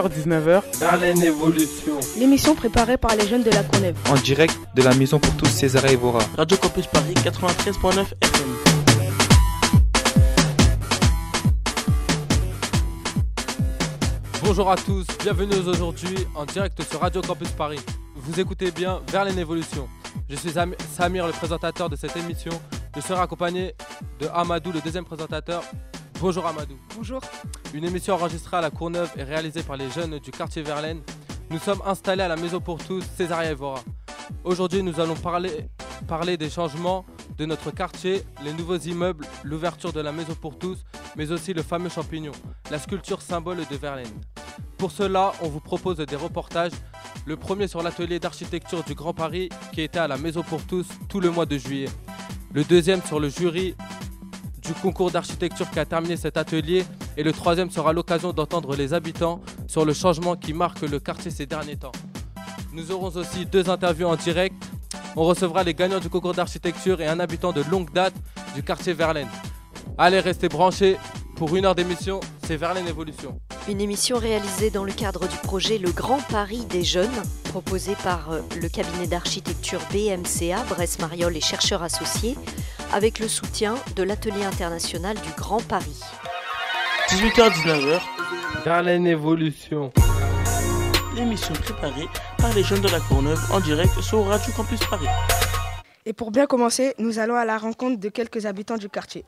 18h-19h, Verlaine Évolution. L'émission préparée par les jeunes de la Courneuve. En direct de la maison pour tous César et Evora. Radio Campus Paris 93.9 FM. Bonjour à tous, bienvenue aujourd'hui en direct sur Radio Campus Paris. Vous écoutez bien Verlaine Évolution. Je suis Am- Samir, le présentateur de cette émission. Je serai accompagné de Amadou, le deuxième présentateur. Bonjour Amadou. Bonjour. Une émission enregistrée à la Courneuve et réalisée par les jeunes du quartier Verlaine. Nous sommes installés à la Maison pour tous, Césaria Evora. Aujourd'hui, nous allons parler, parler des changements de notre quartier, les nouveaux immeubles, l'ouverture de la Maison pour tous, mais aussi le fameux champignon, la sculpture symbole de Verlaine. Pour cela, on vous propose des reportages. Le premier sur l'atelier d'architecture du Grand Paris qui était à la Maison pour tous tout le mois de juillet. Le deuxième sur le jury du concours d'architecture qui a terminé cet atelier. Et le troisième sera l'occasion d'entendre les habitants sur le changement qui marque le quartier ces derniers temps. Nous aurons aussi deux interviews en direct. On recevra les gagnants du concours d'architecture et un habitant de longue date du quartier Verlaine. Allez, restez branchés pour une heure d'émission, c'est Verlaine Évolution. Une émission réalisée dans le cadre du projet Le Grand Paris des Jeunes, proposé par euh, le cabinet d'architecture BMCA, Bresse Mariol et chercheurs associés, avec le soutien de l'Atelier international du Grand Paris. 18h-19h. Verlaine Évolution. L'émission préparée par les jeunes de la Courneuve en direct sur Radio Campus Paris. Et pour bien commencer, nous allons à la rencontre de quelques habitants du quartier.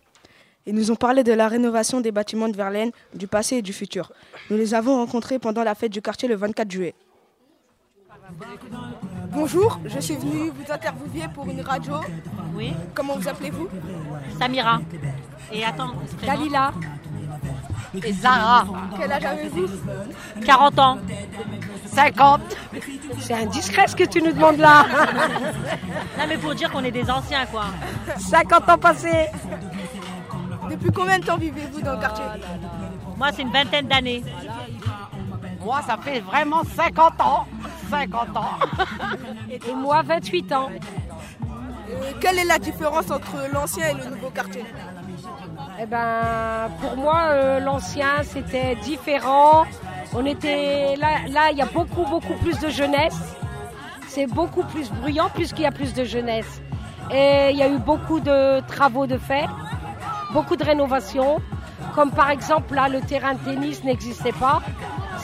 Ils nous ont parlé de la rénovation des bâtiments de Verlaine, du passé et du futur. Nous les avons rencontrés pendant la fête du quartier le 24 juillet. Bonjour, je suis venue vous interviewer pour une radio. Oui, Comment vous appelez-vous? Samira. Et attends, on se présente. Dalila. Et Zara. Quel âge avez-vous? 40 ans. 50. C'est indiscret ce que tu nous demandes là. Non, mais pour dire qu'on est des anciens, quoi. 50 ans passés. Depuis combien de temps vivez-vous dans le quartier Moi, c'est une vingtaine d'années. Moi, ça fait vraiment 50 ans. 50 ans. Et moi, 28 ans. Euh, quelle est la différence entre l'ancien et le nouveau quartier Eh ben, pour moi, euh, l'ancien, c'était différent. On était là, là, il y a beaucoup, beaucoup plus de jeunesse. C'est beaucoup plus bruyant puisqu'il y a plus de jeunesse. Et il y a eu beaucoup de travaux de fait, beaucoup de rénovations. Comme par exemple, là, le terrain de tennis n'existait pas.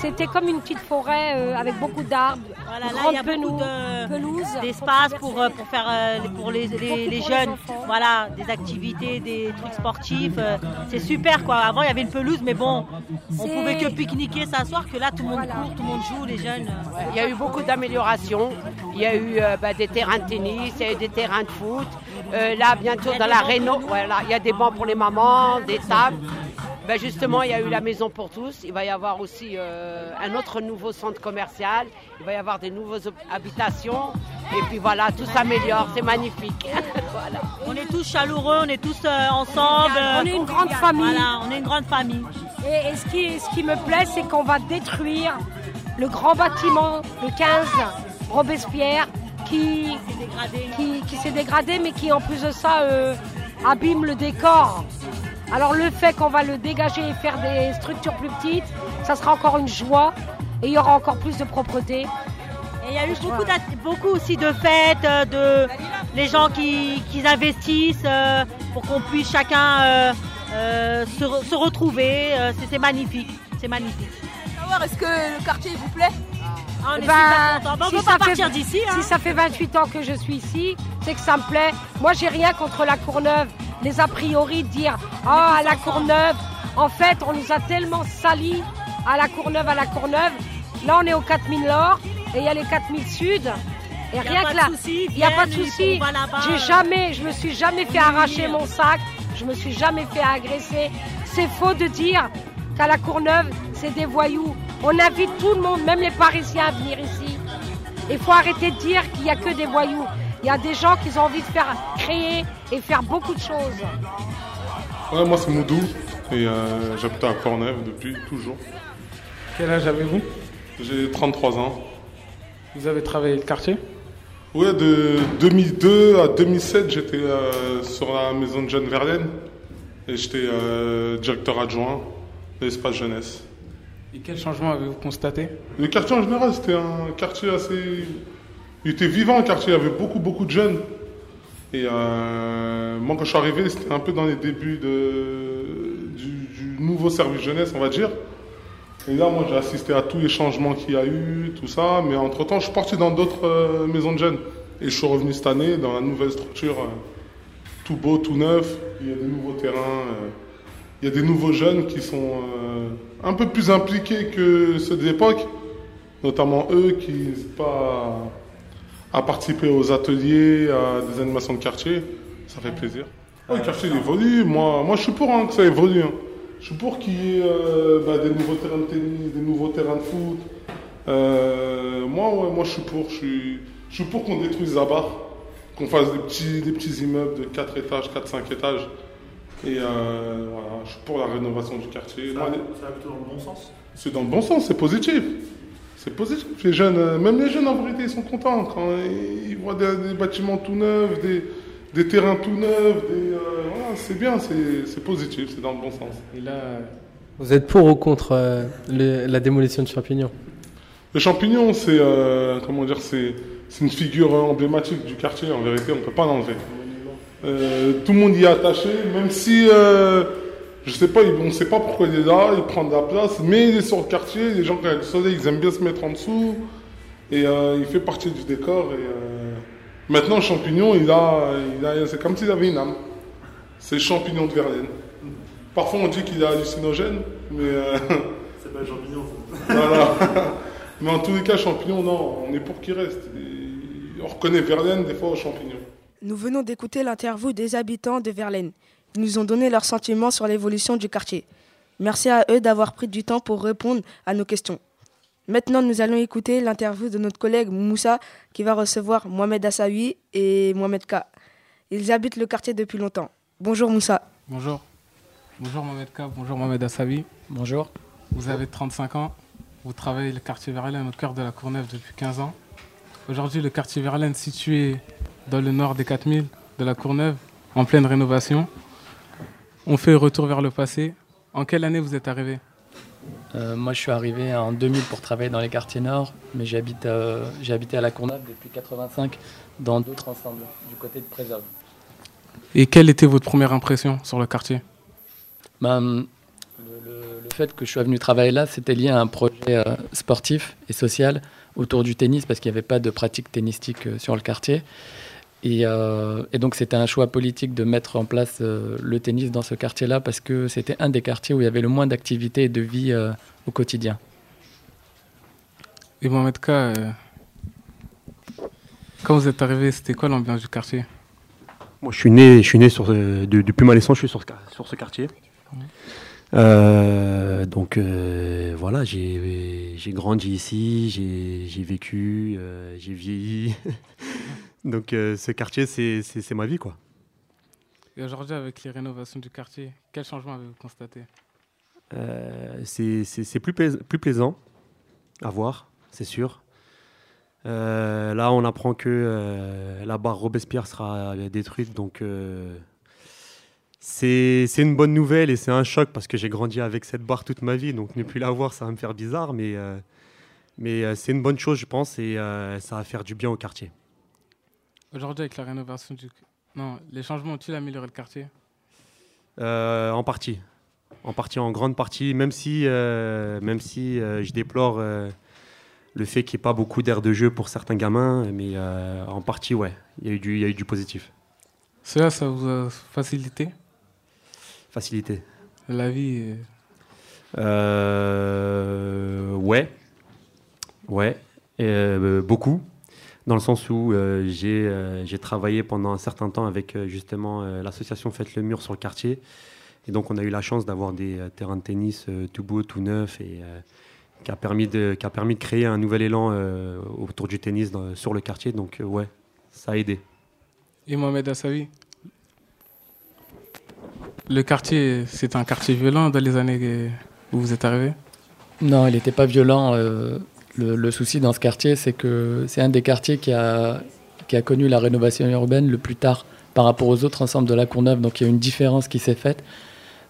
C'était comme une petite forêt euh, avec beaucoup d'arbres, Voilà, là, il y a penou- de- pelouses. d'espace pour, euh, pour faire euh, les- pour les, les- pour jeunes. Voilà, des activités, des trucs sportifs. euh, c'est super, quoi. Avant, il y avait une pelouse, mais bon, on pouvait que pique-niquer, s'asseoir, que là, tout le monde court, tout le monde joue, les jeunes. Il y a eu beaucoup d'améliorations. Il y a eu euh, bah, des terrains de tennis, il y a eu des terrains de foot. Euh, là, bientôt dans la réno, voilà, il y a des bancs pour les mamans, des tables. Ben, justement, il y a eu la maison pour tous. Il va y avoir aussi euh, un autre nouveau centre commercial. Il va y avoir des nouvelles habitations. Et puis voilà, tout s'améliore. C'est magnifique. voilà. On est tous chaleureux, on est tous euh, ensemble. On est une grande famille. Voilà, on est une grande famille. Et, et ce, qui, ce qui me plaît, c'est qu'on va détruire le grand bâtiment, le 15, Robespierre, qui, qui, qui s'est dégradé, mais qui en plus de ça euh, abîme le décor. Alors le fait qu'on va le dégager et faire des structures plus petites, ça sera encore une joie et il y aura encore plus de propreté. Et il y a eu beaucoup, aussi de fêtes, euh, de les gens qui, qui investissent euh, pour qu'on puisse chacun euh, euh, se, re- se retrouver. c'est magnifique, c'est magnifique. Savoir, est-ce que le quartier vous plaît? Ah, on est Ben, super contents. Bon, on si peut ça pas fait- partir d'ici. hein. Si ça fait 28 ans que je suis ici, c'est que ça me plaît. Moi, j'ai rien contre la Courneuve. Les a priori de dire Ah, à la Courneuve. En fait, on nous a tellement salis à la Courneuve, à la Courneuve. Là, on est au 4000 Nord et il y a les 4000 Sud. Et rien que là, il n'y a pas de souci. J'ai jamais, je me suis jamais fait arracher mon sac. Je me suis jamais fait agresser. C'est faux de dire qu'à la Courneuve, c'est des voyous. On invite tout le monde, même les Parisiens, à venir ici. Il faut arrêter de dire qu'il n'y a que des voyous. Il y a des gens qui ont envie de faire créer et faire beaucoup de choses. Ouais, moi c'est Moudou et euh, j'habite à Cornève depuis toujours. Quel âge avez-vous? J'ai 33 ans. Vous avez travaillé le quartier? Ouais, de 2002 à 2007, j'étais euh, sur la maison de jeunes Verlaine et j'étais euh, directeur adjoint de l'espace jeunesse. Et quel changement avez-vous constaté? Le quartier en général, c'était un quartier assez. Il était vivant, le quartier, il y avait beaucoup, beaucoup de jeunes. Et euh, moi, quand je suis arrivé, c'était un peu dans les débuts de, du, nouveau service jeunesse, on va dire. Et là, moi, j'ai assisté à tous les changements qu'il y a eu, tout ça. Mais entre-temps, je suis parti dans d'autres euh, maisons de jeunes. Et je suis revenu cette année dans la nouvelle structure, euh, tout beau, tout neuf. Il y a des nouveaux terrains. il y a des nouveaux jeunes qui sont un peu plus impliqués que ceux de l'époque, notamment eux qui pas à, participer aux ateliers, à des animations de quartier. Ça fait plaisir. Ouais, le quartier il évolue. Moi, moi, je suis pour hein, que ça évolue. hein. Je suis pour qu'il y ait euh, bah, des nouveaux terrains de tennis, des nouveaux terrains de foot. Euh, moi, ouais, moi, je suis pour. Je suis, je suis pour qu'on détruise la barre, qu'on fasse des petits, des petits immeubles de 4 étages, 4-5 étages. Et euh, voilà, je suis pour la rénovation du quartier. Moi, les- Ça va plutôt dans le bon sens. c'est dans le bon sens, c'est positif. C'est positif. Les jeunes, euh, même les jeunes en vérité, ils sont contents quand ils ils voient des, des bâtiments tout neufs, des, des terrains tout neufs. des, euh, voilà, c'est bien, c'est c'est positif, c'est dans le bon sens. Et là, Vous êtes pour ou contre euh, le- la démolition de champignons Le champignon, c'est euh, comment dire, c'est c'est une figure emblématique du quartier. En vérité, on ne peut pas l'enlever. Euh, tout le monde y est attaché, même si euh, je sais pas, on ne sait pas pourquoi il est là, il prend de la place, mais il est sur le quartier. Les gens quand il y a le soleil, ils aiment bien se mettre en dessous, et euh, il fait partie du décor. Et euh, maintenant, champignon, il a, il a, c'est comme s'il avait une âme. C'est champignon de Verlaine. Parfois, on dit qu'il est hallucinogène, mais euh, C'est pas un champignon. voilà. Mais en tous les cas, champignon, non, on est pour qu'il reste. Et on reconnaît Verlaine des fois aux champignons. Nous venons d'écouter l'interview des habitants de Verlaine. Nous ont donné leurs sentiments sur l'évolution du quartier. Merci à eux d'avoir pris du temps pour répondre à nos questions. Maintenant, nous allons écouter l'interview de notre collègue Moussa qui va recevoir Mohamed Assaoui et Mohamed K. Ils habitent le quartier depuis longtemps. Bonjour Moussa. bonjour. Bonjour Mohamed K, bonjour Mohamed Assabi. Bonjour. Vous avez 35 ans, vous travaillez le quartier Verlaine au cœur de la Courneuve depuis 15 ans. Aujourd'hui, le quartier Verlaine, situé dans le nord des 4000 de la Courneuve, en pleine rénovation. On fait retour vers le passé. En quelle année vous êtes arrivé Euh, moi, je suis arrivé en 2000 pour travailler dans les quartiers nord, mais j'habite, euh, j'ai habité à la Courneuve depuis 85 dans d'autres ensembles, du côté de Préserve. Et quelle était votre première impression sur le quartier Ben, le, le- le fait que je sois venu travailler là, c'était lié à un projet euh, sportif et social autour du tennis, parce qu'il n'y avait pas de pratique tennistique sur le quartier. Et, euh, et donc, c'était un choix politique de mettre en place euh, le tennis dans ce quartier-là, parce que c'était un des quartiers où il y avait le moins d'activité et de vie euh, au quotidien. Et Mohamed K, euh, quand vous êtes arrivé, c'était quoi l'ambiance du quartier? Moi, je suis né, je suis né sur, euh, de- depuis ma naissance, je suis sur, ce quar- sur ce quartier. Euh, donc euh, voilà, j'ai j'ai grandi ici, j'ai j'ai vécu, euh, j'ai vieilli. donc euh, ce quartier, c'est ma vie, quoi. Et aujourd'hui, avec les rénovations du quartier, quel changement avez-vous constaté? Euh, c'est plus, plais- plus plaisant à voir, c'est sûr. Euh, là, on apprend que euh, la barre Robespierre sera détruite, donc c'est c'est une bonne nouvelle et c'est un choc parce que j'ai grandi avec cette barre toute ma vie, donc ne plus la voir, ça va me faire bizarre, mais, mais c'est une bonne chose, je pense, et ça va faire du bien au quartier. Aujourd'hui, avec la rénovation du... Non, les changements ont-ils amélioré le quartier? Euh, en partie. En partie, en grande partie, même si, euh, même si euh, je déplore le fait qu'il n'y ait pas beaucoup d'air de jeu pour certains gamins, mais en partie, ouais, il y, a eu du- y a eu du positif. Cela, ça vous a facilité? Facilité. la vie ouais, ouais, beaucoup, dans le sens où euh, j'ai euh, j'ai travaillé pendant un certain temps avec euh, justement euh, l'association Faites le Mur sur le quartier. Et donc on a eu la chance d'avoir des euh, terrains de tennis euh, tout beaux, tout neufs, et euh, qui, a permis de, qui a permis de créer un nouvel élan euh, autour du tennis dans- sur le quartier. Donc euh, ouais, ça a aidé. Et Mohamed Assawi Le quartier, c'est un quartier violent dans les années où vous êtes arrivé? Non, il n'était pas violent. euh, le, souci dans ce quartier, c'est que c'est un des quartiers qui a, qui a connu la rénovation urbaine le plus tard par rapport aux autres ensembles de la Courneuve. Donc il y a une différence qui s'est faite,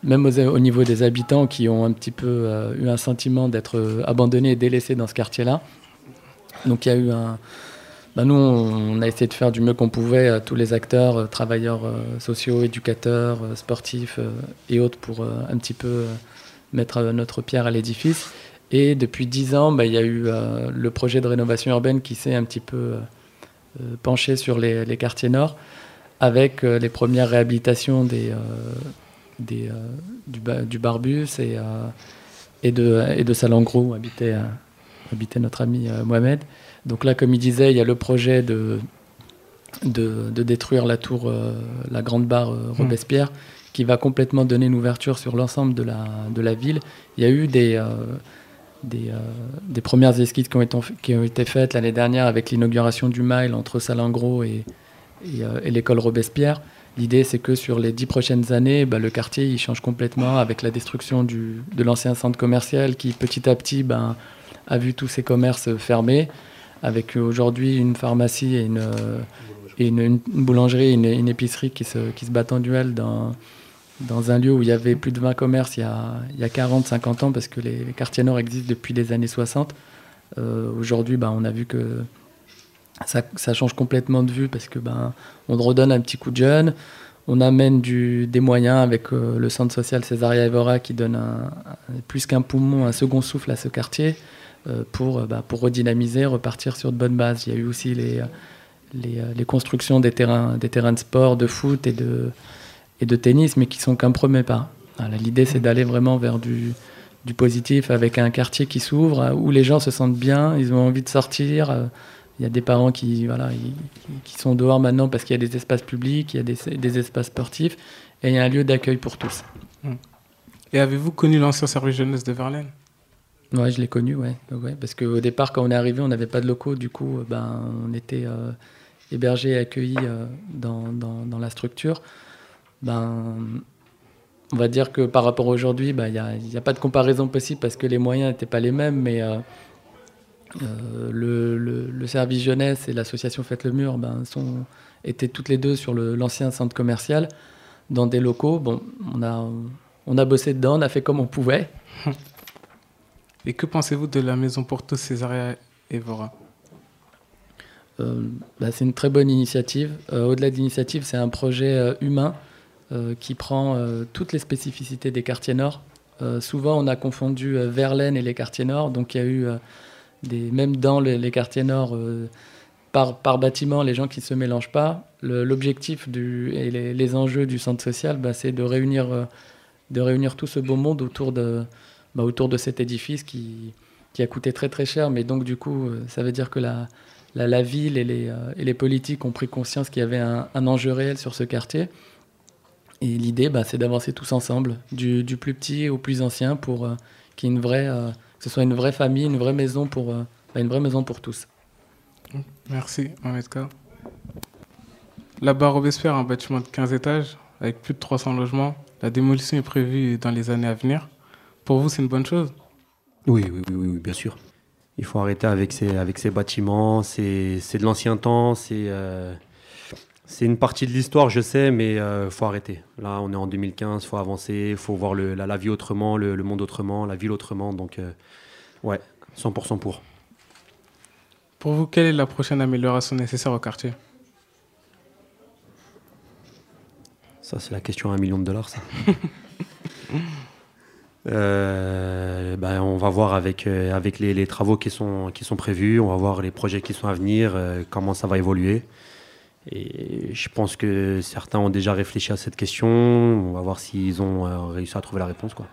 même au niveau des habitants qui ont un petit peu euh, eu un sentiment d'être euh, abandonnés et délaissés dans ce quartier-là. Donc il y a eu un... bah, nous, on a essayé de faire du mieux qu'on pouvait, euh, tous les acteurs, euh, travailleurs sociaux, éducateurs, sportifs et autres, pour un petit peu mettre notre pierre à l'édifice. Et depuis dix ans, bah, il y a eu euh, le projet de rénovation urbaine qui s'est un petit peu euh, euh, penché sur les, les quartiers nord, avec les premières réhabilitations des, des, du, ba- du Barbus et, et de, et de où habitait, habitait notre ami Mohamed. Donc là, comme il disait, il y a le projet de, de, de détruire la tour, euh, la grande barre euh, Robespierre, qui va complètement donner une ouverture sur l'ensemble de la, de la ville. Il y a eu des, euh, des, euh, des premières esquisses qui ont été, qui ont été faites l'année dernière avec l'inauguration du Mile entre Salengro et, euh, et l'école Robespierre. L'idée, c'est que sur les dix prochaines années, bah, le quartier il change complètement avec la destruction du, de l'ancien centre commercial qui, petit à petit, ben, a vu tous ces commerces fermés, avec aujourd'hui une pharmacie et une, euh, et une, boulangerie une, une épicerie qui se, qui se battent en duel dans, dans un lieu où il y avait plus de 20 commerces il y a, il y a 40, 50 ans, parce que les, quartiers nord existent depuis les années 60. Euh, Aujourd'hui, ben, on a vu que ça, change complètement de vue parce que ben, on redonne un petit coup de jeune, on amène des moyens avec euh, le centre social Césaria Evora qui donne plus qu'un poumon, un second souffle à ce quartier euh, pour, bah, pour redynamiser, repartir sur de bonnes bases. Il y a eu aussi les, les constructions des terrains, des terrains de sport, de foot et de, et de tennis, mais qui sont qu'un premier pas. L'idée, c'est d'aller vraiment vers du, du positif avec un quartier qui s'ouvre, euh, où les gens se sentent bien, ils ont envie de sortir. euh, Il y a des parents qui, voilà, qui sont dehors maintenant parce qu'il y a des espaces publics, il y a des, des espaces sportifs, et il y a un lieu d'accueil pour tous. Et avez-vous connu l'ancien service jeunesse de Verlaine? Ouais, je l'ai connu, ouais. ouais. Parce qu'au départ, quand on est arrivé, on n'avait pas de locaux. Du coup, euh, ben, on était euh, hébergés et accueillis euh, dans, dans, dans la structure. Ben, on va dire que par rapport à aujourd'hui, ben, il n'y a, il y a pas de comparaison possible parce que les moyens n'étaient pas les mêmes. Mais euh, euh, le, le- le service jeunesse et l'association Faites le Mur ben, sont, étaient toutes les deux sur l'ancien centre commercial, dans des locaux. Bon, on a, on a bossé dedans, on a fait comme on pouvait. Et que pensez-vous de la maison pour tous Césaria Evora Euh, bah, c'est une très bonne initiative. Euh, Au-delà de l'initiative, c'est un projet euh, humain qui prend euh, toutes les spécificités des quartiers nord. Euh, souvent, on a confondu euh, Verlaine et les quartiers nord. Donc, il y a eu, euh, même dans les, quartiers nord, euh, par, bâtiment, les gens qui ne se mélangent pas. L'objectif et les, enjeux du centre social, bah, c'est de réunir, euh, de réunir tout ce beau monde autour de, bah, cet édifice qui, a coûté très très cher. Mais donc, du coup, euh, ça veut dire que la, ville et les, euh, politiques ont pris conscience qu'il y avait un enjeu réel sur ce quartier. Et l'idée, bah, c'est d'avancer tous ensemble, du, du plus petit au plus ancien, pour euh, qu'il y ait une vraie, euh, que ce soit une vraie famille, une vraie maison pour, euh, bah, une vraie maison pour tous. Merci, Mohamed K. Là-bas, Robespierre, un bâtiment de 15 étages avec plus de 300 logements. La démolition est prévue dans les années à venir. Pour vous, c'est une bonne chose? Oui, oui, oui, bien sûr. Il faut arrêter avec ces, avec ces bâtiments. C'est c'est de l'ancien temps. C'est euh, c'est une partie de l'histoire, je sais, mais il faut arrêter. Là, on est en 2015, il faut avancer. Il faut voir le, la, la vie autrement, le, le monde autrement, la ville autrement. Donc, euh, ouais, 100% pour. Pour vous, quelle est la prochaine amélioration nécessaire au quartier? Ça, c'est la question à un million de dollars, ça. Euh, ben, on va voir avec, euh, avec les, les travaux qui sont, qui sont prévus, on va voir les projets qui sont à venir, euh, comment ça va évoluer. Et je pense que certains ont déjà réfléchi à cette question. On va voir s'ils ont euh, réussi à trouver la réponse. Quoi.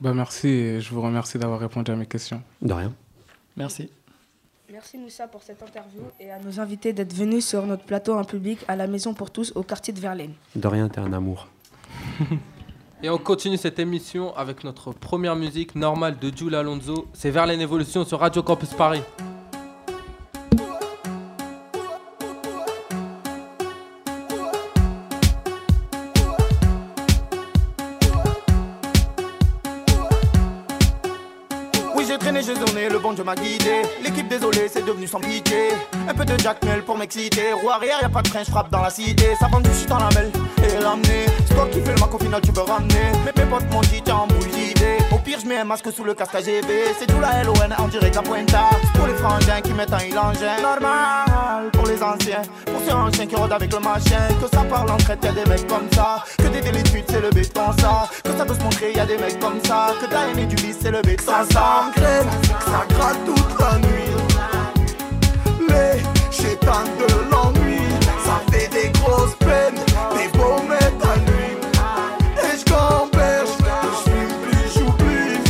Bah merci et je vous remercie d'avoir répondu à mes questions. De rien. Merci. Merci Moussa pour cette interview et à nos invités d'être venus sur notre plateau en public à la Maison pour tous au quartier de Verlaine. De rien, t'es un amour. Et on continue cette émission avec notre première musique normale de Jules Alonso. C'est Verlaine Evolution sur Radio Campus Paris. my Day. C'est devenu sans pitié. Un peu de Jack Mel pour m'exciter. Roue arrière, y a pas de train, je frappe dans la cité. Ça vend du shit dans la mêle et l'amener. C'est toi qui fais le mac, au final, tu peux ramener. Mes potes m'ont dit, t'es en boule. Au pire, je mets un masque sous le casque AGB. C'est tout la LON, on dirait de la pointa. Pour les frangins qui mettent un ilangin. Normal pour les anciens. Pour ceux anciens qui rôdent avec le machin. Que ça parle entre elles, y'a des mecs comme ça. Que des délits de fuite, c'est le béton, ça. Que ça peut se montrer, y a des mecs comme ça. Que t'as aimé du vice, c'est le béton, ça. s'engraine, ça gratte toute la nuit. De l'ennui, ça fait des grosses peines. Des beaux à nuit. Et je gamberge, je fume plus, j'oublie.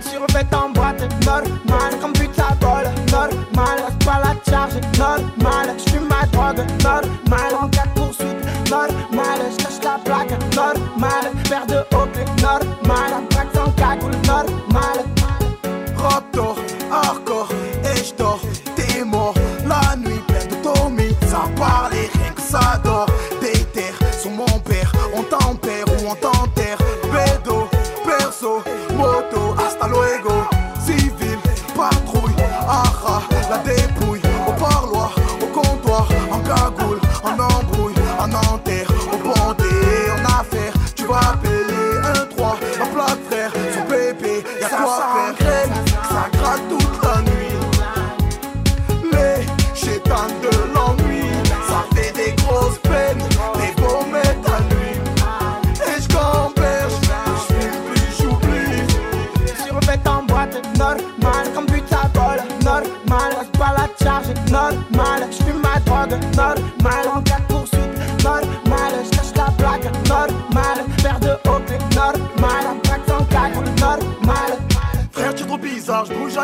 Survêt en boîte, normal. Comme à bol, normal. Pas la charge, normal. Je fume ma drogue, normal. En cas de poursuite, normal. Je cache la plaque, normal. Paire de haut, normal. La plaque sans cagoule, normal. Raptor, hardcore,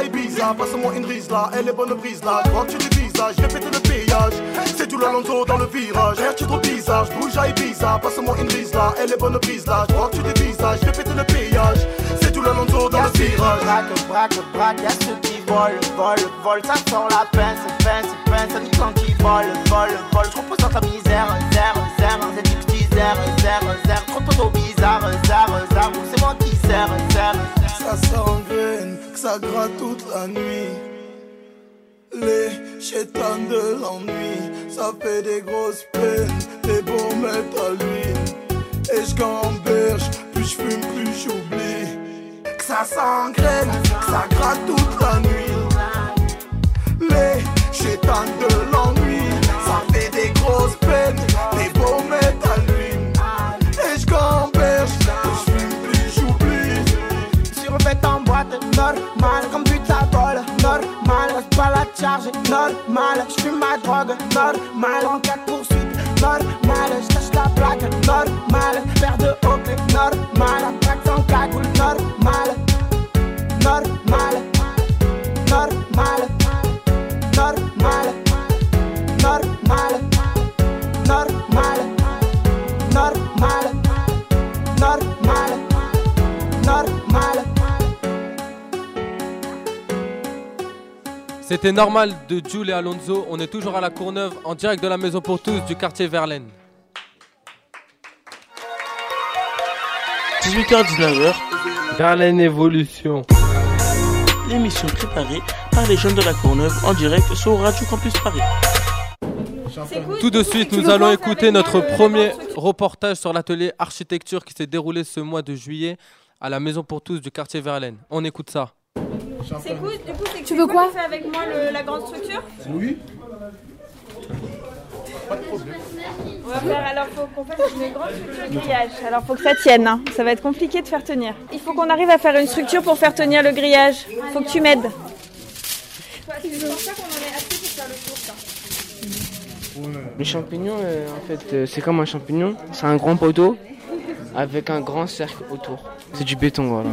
Ibiza. Passe-moi une brise là, elle est bonne prise là. Je tu dévisages, je vais péter le payage. C'est tout l'Alonso dans le virage. Frère, tu trop bizarre, je bouge à Ibiza. Passe-moi une brise là, elle est bonne prise là. Je tu dévisages, je vais péter le payage. C'est tout l'Alonso dans le virage. Braque, braque, braque, y'a ceux qui volent, volent, volent. Ça sent la pince, pince, pince. Ça dit quand ils volent, volent, volent. Je ta misère, zère, zère. C'est du petit zère, zère, zère. Trop bizarre, zère, zère. C'est moi qui sers, zère. Ça s'engraine, que ça gratte toute la nuit. Les chétans de l'ennui, ça fait des grosses peines, des mettre à l'huile. Et je gamberge, plus je fume, plus j'oublie. Que ça s'engraine, que ça gratte toute la nuit. Les chétans de l'ennui, ça fait des grosses peines, des normal. Comme but à bol, normal. Reste pas la charge, normal. Je fume ma drogue, normal. En cas poursuite, normal. Je cache la plaque, normal. Paire de haut, normal. La plaque sans cagoule. Normal. Normal. C'était normal de Jules et Alonso. On est toujours à la Courneuve en direct de la Maison pour tous du quartier Verlaine. 18h-19h, Verlaine Évolution. l'émission préparée par les jeunes de la Courneuve en direct sur Radio Campus Paris. Tout de suite, nous allons écouter notre premier reportage sur l'atelier architecture qui s'est déroulé ce mois de juillet à la Maison pour tous du quartier Verlaine. On écoute ça. C'est cool, du coup, c'est que tu veux quoi Tu fais avec moi le- la grande structure Oui. Pas de problème. On va faire, alors faut qu'on fasse une grande structure de grillage. Alors faut que ça tienne, hein. ça va être compliqué de faire tenir. Il faut qu'on arrive à faire une structure pour faire tenir le grillage. Faut que tu m'aides. Le champignon, euh, en fait, euh, c'est comme un champignon. C'est un grand poteau avec un grand cercle autour. C'est du béton, voilà.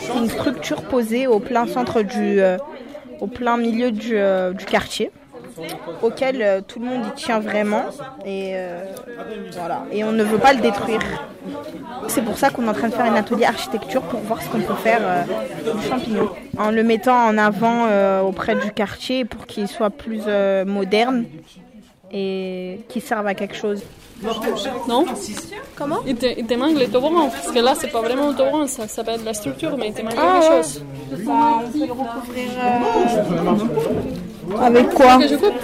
C'est une structure posée au plein centre du, euh, au plein milieu du, euh, quartier, auquel euh, tout le monde y tient vraiment et voilà. Et on ne veut pas le détruire. C'est pour ça qu'on est en train de faire un atelier architecture pour voir ce qu'on peut faire du champignon, en le mettant en avant auprès du quartier pour qu'il soit plus moderne et qu'il serve à quelque chose. Non? Comment? Il te, il te manque le toboggan, parce que là, c'est pas vraiment un toboggan, ça, ça peut être la structure, mais il te manque Ah, quelque ouais. chose. Bah, on peut le recouvrir euh, avec quoi? Que je coupe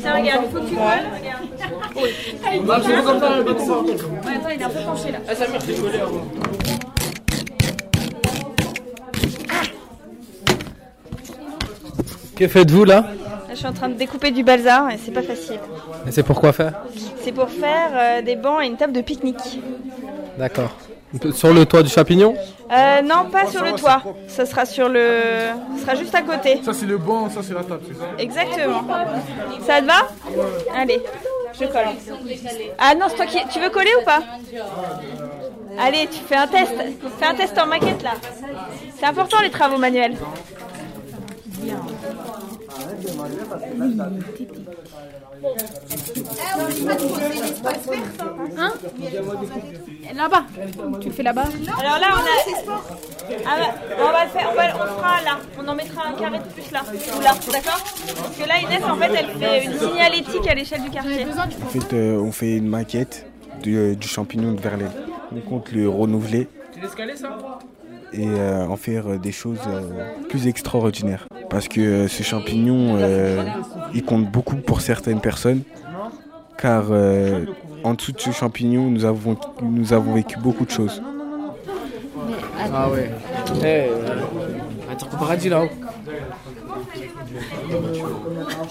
Tiens, regarde, il faut que tu colles, regarde. Oui. Bah, comme ça. Ouais, attends, il est un peu penché là. Ah, ça c'est collé avant. Que faites-vous Là, je suis en train de découper du balsa et c'est pas facile. Et c'est pour quoi faire C'est pour faire euh, des bancs et une table de pique-nique. D'accord. Sur le toit du champignon Euh, non, pas sur le toit. Ça sera sur le. Ça sera juste à côté. Ça c'est le banc, ça c'est la table, c'est ça Exactement. Ça te va Allez, je colle. Ah non, c'est toi qui. Tu veux coller ou pas Allez, tu fais un test. Fais un test en maquette là. C'est important les travaux manuels. Hein Là-bas. Tu le fais là-bas Alors là, on a. Ah bah, on va le faire. On, va- on le fera là. On en mettra un carré de plus là. Ou là, d'accord Parce que là, Inès, en fait, elle fait une signalétique à l'échelle du quartier. En fait, euh, on fait une maquette du, euh, du champignon de Verlaine. On compte le renouveler Tu caler ça et euh, en faire euh, des choses euh, plus extraordinaires. Parce que euh, ce champignon, euh, il compte beaucoup pour certaines personnes. Car euh, en dessous de ce champignon, nous avons, nous avons vécu beaucoup de choses. Ah ouais. Eh, attends, au paradis là-haut.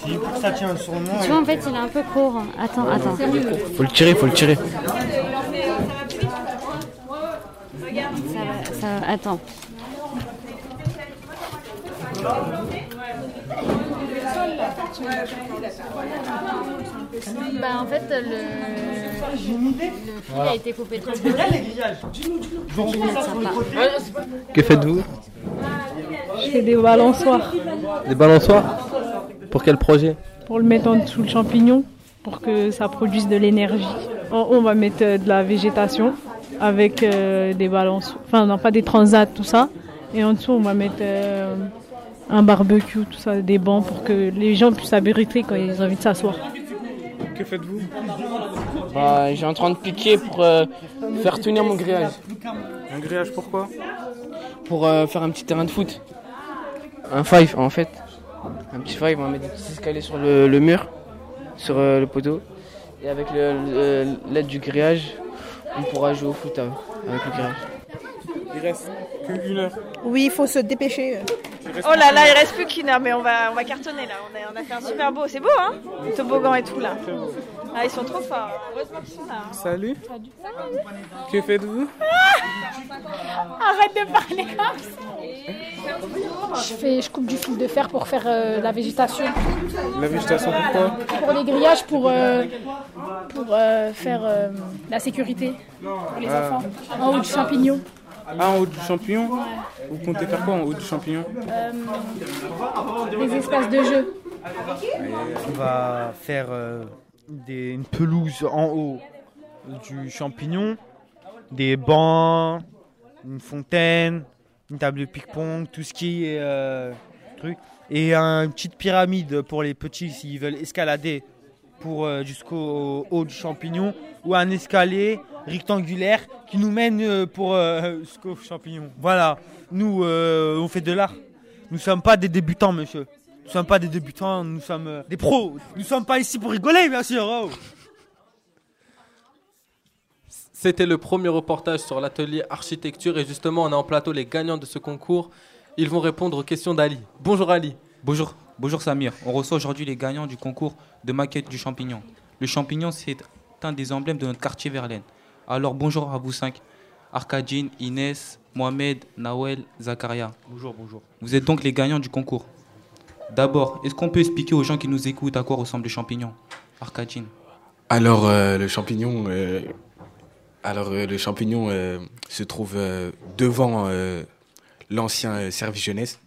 Tu vois, en fait, il est un peu court. Attends, attends. Faut le tirer, faut le tirer. Ça Attends. Bah, en fait, le, le fil a été coupé trop par- Que faites-vous? Je fais des balançoires. Des balançoires? Pour quel projet? Pour le mettre en dessous le champignon pour que ça produise de l'énergie. On, on va mettre euh, de la végétation avec euh, des balances, enfin non pas des transats, tout ça. Et en dessous on va mettre euh, un barbecue, tout ça, des bancs pour que les gens puissent s'abriter quand ils ont envie de s'asseoir. Que faites-vous? Bah, j'ai en train de piquer pour euh, faire tenir mon grillage. Un grillage, pourquoi Pour euh, faire un petit terrain de foot. Un five en fait. Un petit five, on va mettre des petits escaliers sur le, le mur, sur euh, le poteau. Et avec l'aide du grillage, on pourra jouer au foot euh, avec le grillage. Il reste qu'une heure. Oui, il faut se dépêcher. Oh là là, il reste plus qu'une heure, mais on va, on va cartonner là. On a, on a fait un super beau. C'est beau, hein Le toboggan et tout là. Ah, ils sont trop forts. Heureusement qu'ils sont là. hein. Salut. Que faites-vous? Arrête de parler comme ça. Je, fais, je coupe du fil de fer pour faire euh, la végétation. La végétation, pourquoi Pour les grillages, pour, euh, pour euh, faire euh, la sécurité pour les Ah. enfants. En haut du champignon. Ah, en haut du champignon Vous comptez faire quoi en haut du champignon Euh, les espaces de jeu. On va faire euh, des, une pelouse en haut du champignon, des bancs, une fontaine, une table de ping-pong, tout ce qui est euh, truc. Et un- une petite pyramide pour les petits s'ils veulent escalader pour euh, jusqu'au haut du champignon ou un escalier rectangulaire qui nous mène euh, pour euh, jusqu'au champignon. Voilà, nous euh, on fait de l'art. Nous sommes pas des débutants, monsieur. Nous sommes pas des débutants, nous sommes euh, des pros. Nous sommes pas ici pour rigoler, bien sûr. oh. C'était le premier reportage sur l'atelier architecture et justement on a en plateau les gagnants de ce concours Ils vont répondre aux questions d'Ali. Bonjour Ali. Bonjour, bonjour Samir. On reçoit aujourd'hui les gagnants du concours de maquette du champignon. Le champignon, c'est un des emblèmes de notre quartier Verlaine. Alors bonjour à vous cinq. Arkadine, Inès, Mohamed, Nawel, Zakaria. Bonjour, bonjour. Vous êtes donc les gagnants du concours. D'abord, est-ce qu'on peut expliquer aux gens qui nous écoutent à quoi ressemble le champignon? Arkadine. Alors, euh, le champignon, euh, alors, euh, le champignon euh, se trouve euh, devant euh, l'ancien euh, service jeunesse.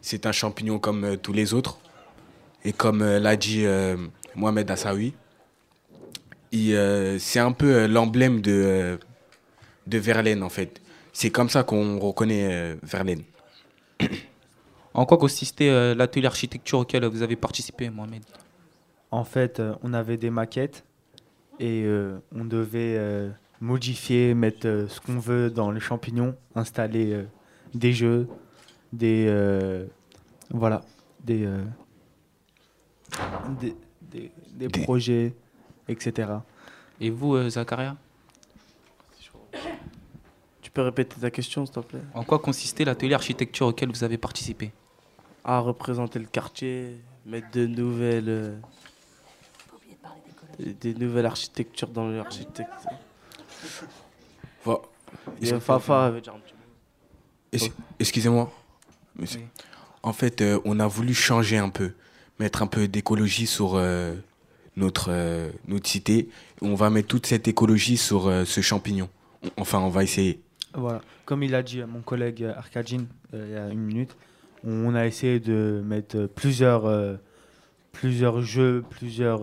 C'est un champignon comme euh, tous les autres. Et comme euh, l'a dit euh, Mohamed Assaoui, euh, c'est un peu euh, l'emblème de, euh, de Verlaine, en fait. C'est comme ça qu'on reconnaît euh, Verlaine. En quoi consistait euh, l'atelier architecture auquel vous avez participé, Mohamed? En fait, euh, on avait des maquettes et euh, on devait euh, modifier, mettre euh, ce qu'on veut dans les champignons, installer euh, des jeux, des euh, voilà, des, euh, des, des- des projets, etc. Et vous, euh, Zakaria? Tu peux répéter ta question, s'il te plaît? En quoi consistait l'atelier architecture auquel vous avez participé? À représenter le quartier, mettre de nouvelles. euh, des- nouvelles architectures dans l'architecture. Voilà. Et Fafa veut dire un petit mot. Es- Excusez-moi. En fait, euh, on a voulu changer un peu, mettre un peu d'écologie sur euh, notre, euh, notre cité. On va mettre toute cette écologie sur ce champignon. On- Enfin, on va essayer. Voilà. Comme il a dit mon collègue Arkadjin il y a une minute, on a essayé de mettre plusieurs, plusieurs jeux, plusieurs,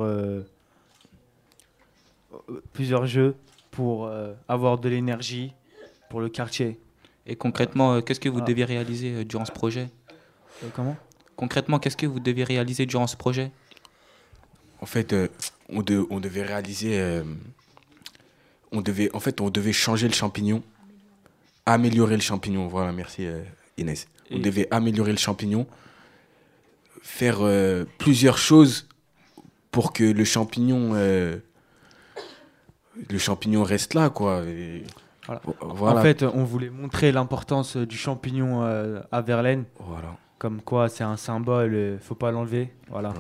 plusieurs jeux pour avoir de l'énergie pour le quartier. Et concrètement, euh, qu'est-ce que vous Ah. devez réaliser euh, durant ce projet Euh, comment? Concrètement, qu'est-ce que vous devez réaliser durant ce projet? En fait, euh, on, de- on devait réaliser. euh, on devait, en fait, on devait changer le champignon, améliorer le champignon. Voilà, merci euh, Inès. On devait améliorer le champignon, faire euh, plusieurs choses pour que le champignon, euh, le champignon reste là, quoi. Et Voilà. voilà. En fait, on voulait montrer l'importance euh, du champignon euh, à Verlaine. Voilà. Comme quoi, c'est un symbole, euh, faut pas l'enlever. Voilà.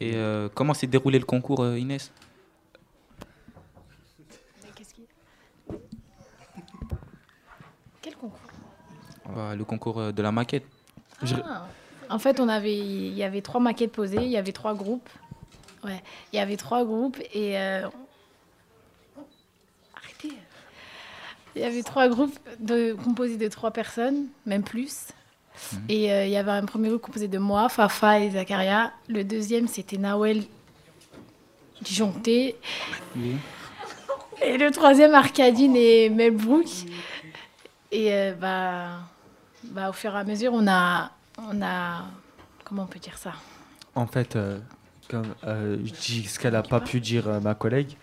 Et euh, comment s'est déroulé le concours, euh, Inès? Quel concours? Bah, Le concours de la maquette. Ah. En fait, on avait, il y avait trois maquettes posées, il y avait trois groupes. Ouais, il y avait trois groupes et euh, Il y avait trois groupes de, composés de trois personnes, même plus. Et euh, il y avait un premier groupe composé de moi, Fafa et Zakaria. Le deuxième, c'était Nawel Disjoncté. Et le troisième, Arcadine et Melbrook. Et euh, bah, bah, au fur et à mesure, on a, on a. Comment on peut dire ça? En fait, euh, comme je dis ce qu'elle n'a pas pu dire ma collègue,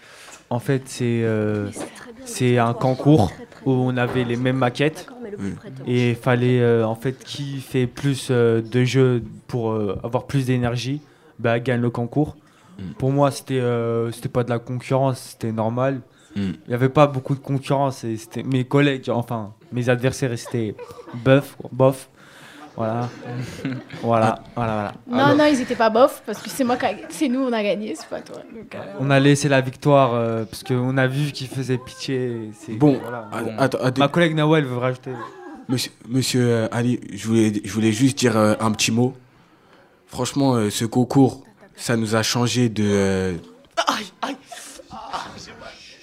en fait, c'est euh, c'est un concours où on avait les mêmes maquettes et il fallait euh, en fait qui fait plus euh, de jeux pour euh, avoir plus d'énergie, bah, gagne le concours. Pour moi, c'était euh, c'était pas de la concurrence, c'était normal. Il n'y avait pas beaucoup de concurrence et c'était mes collègues, enfin mes adversaires, c'était bof, bof. Voilà. voilà, voilà, voilà. Non, non, ils étaient pas bof, parce que c'est moi qui a- c'est nous, on a gagné, c'est pas toi. Donc, euh, On a laissé la victoire euh, parce qu'on a vu qu'il faisait pitié. c'est- Bon, voilà. att- attends, attends. ma collègue Nawel veut rajouter. Monsieur, monsieur euh, Ali, je voulais, je voulais juste dire euh, un petit mot. Franchement, euh, ce concours, ça nous a changé de. euh,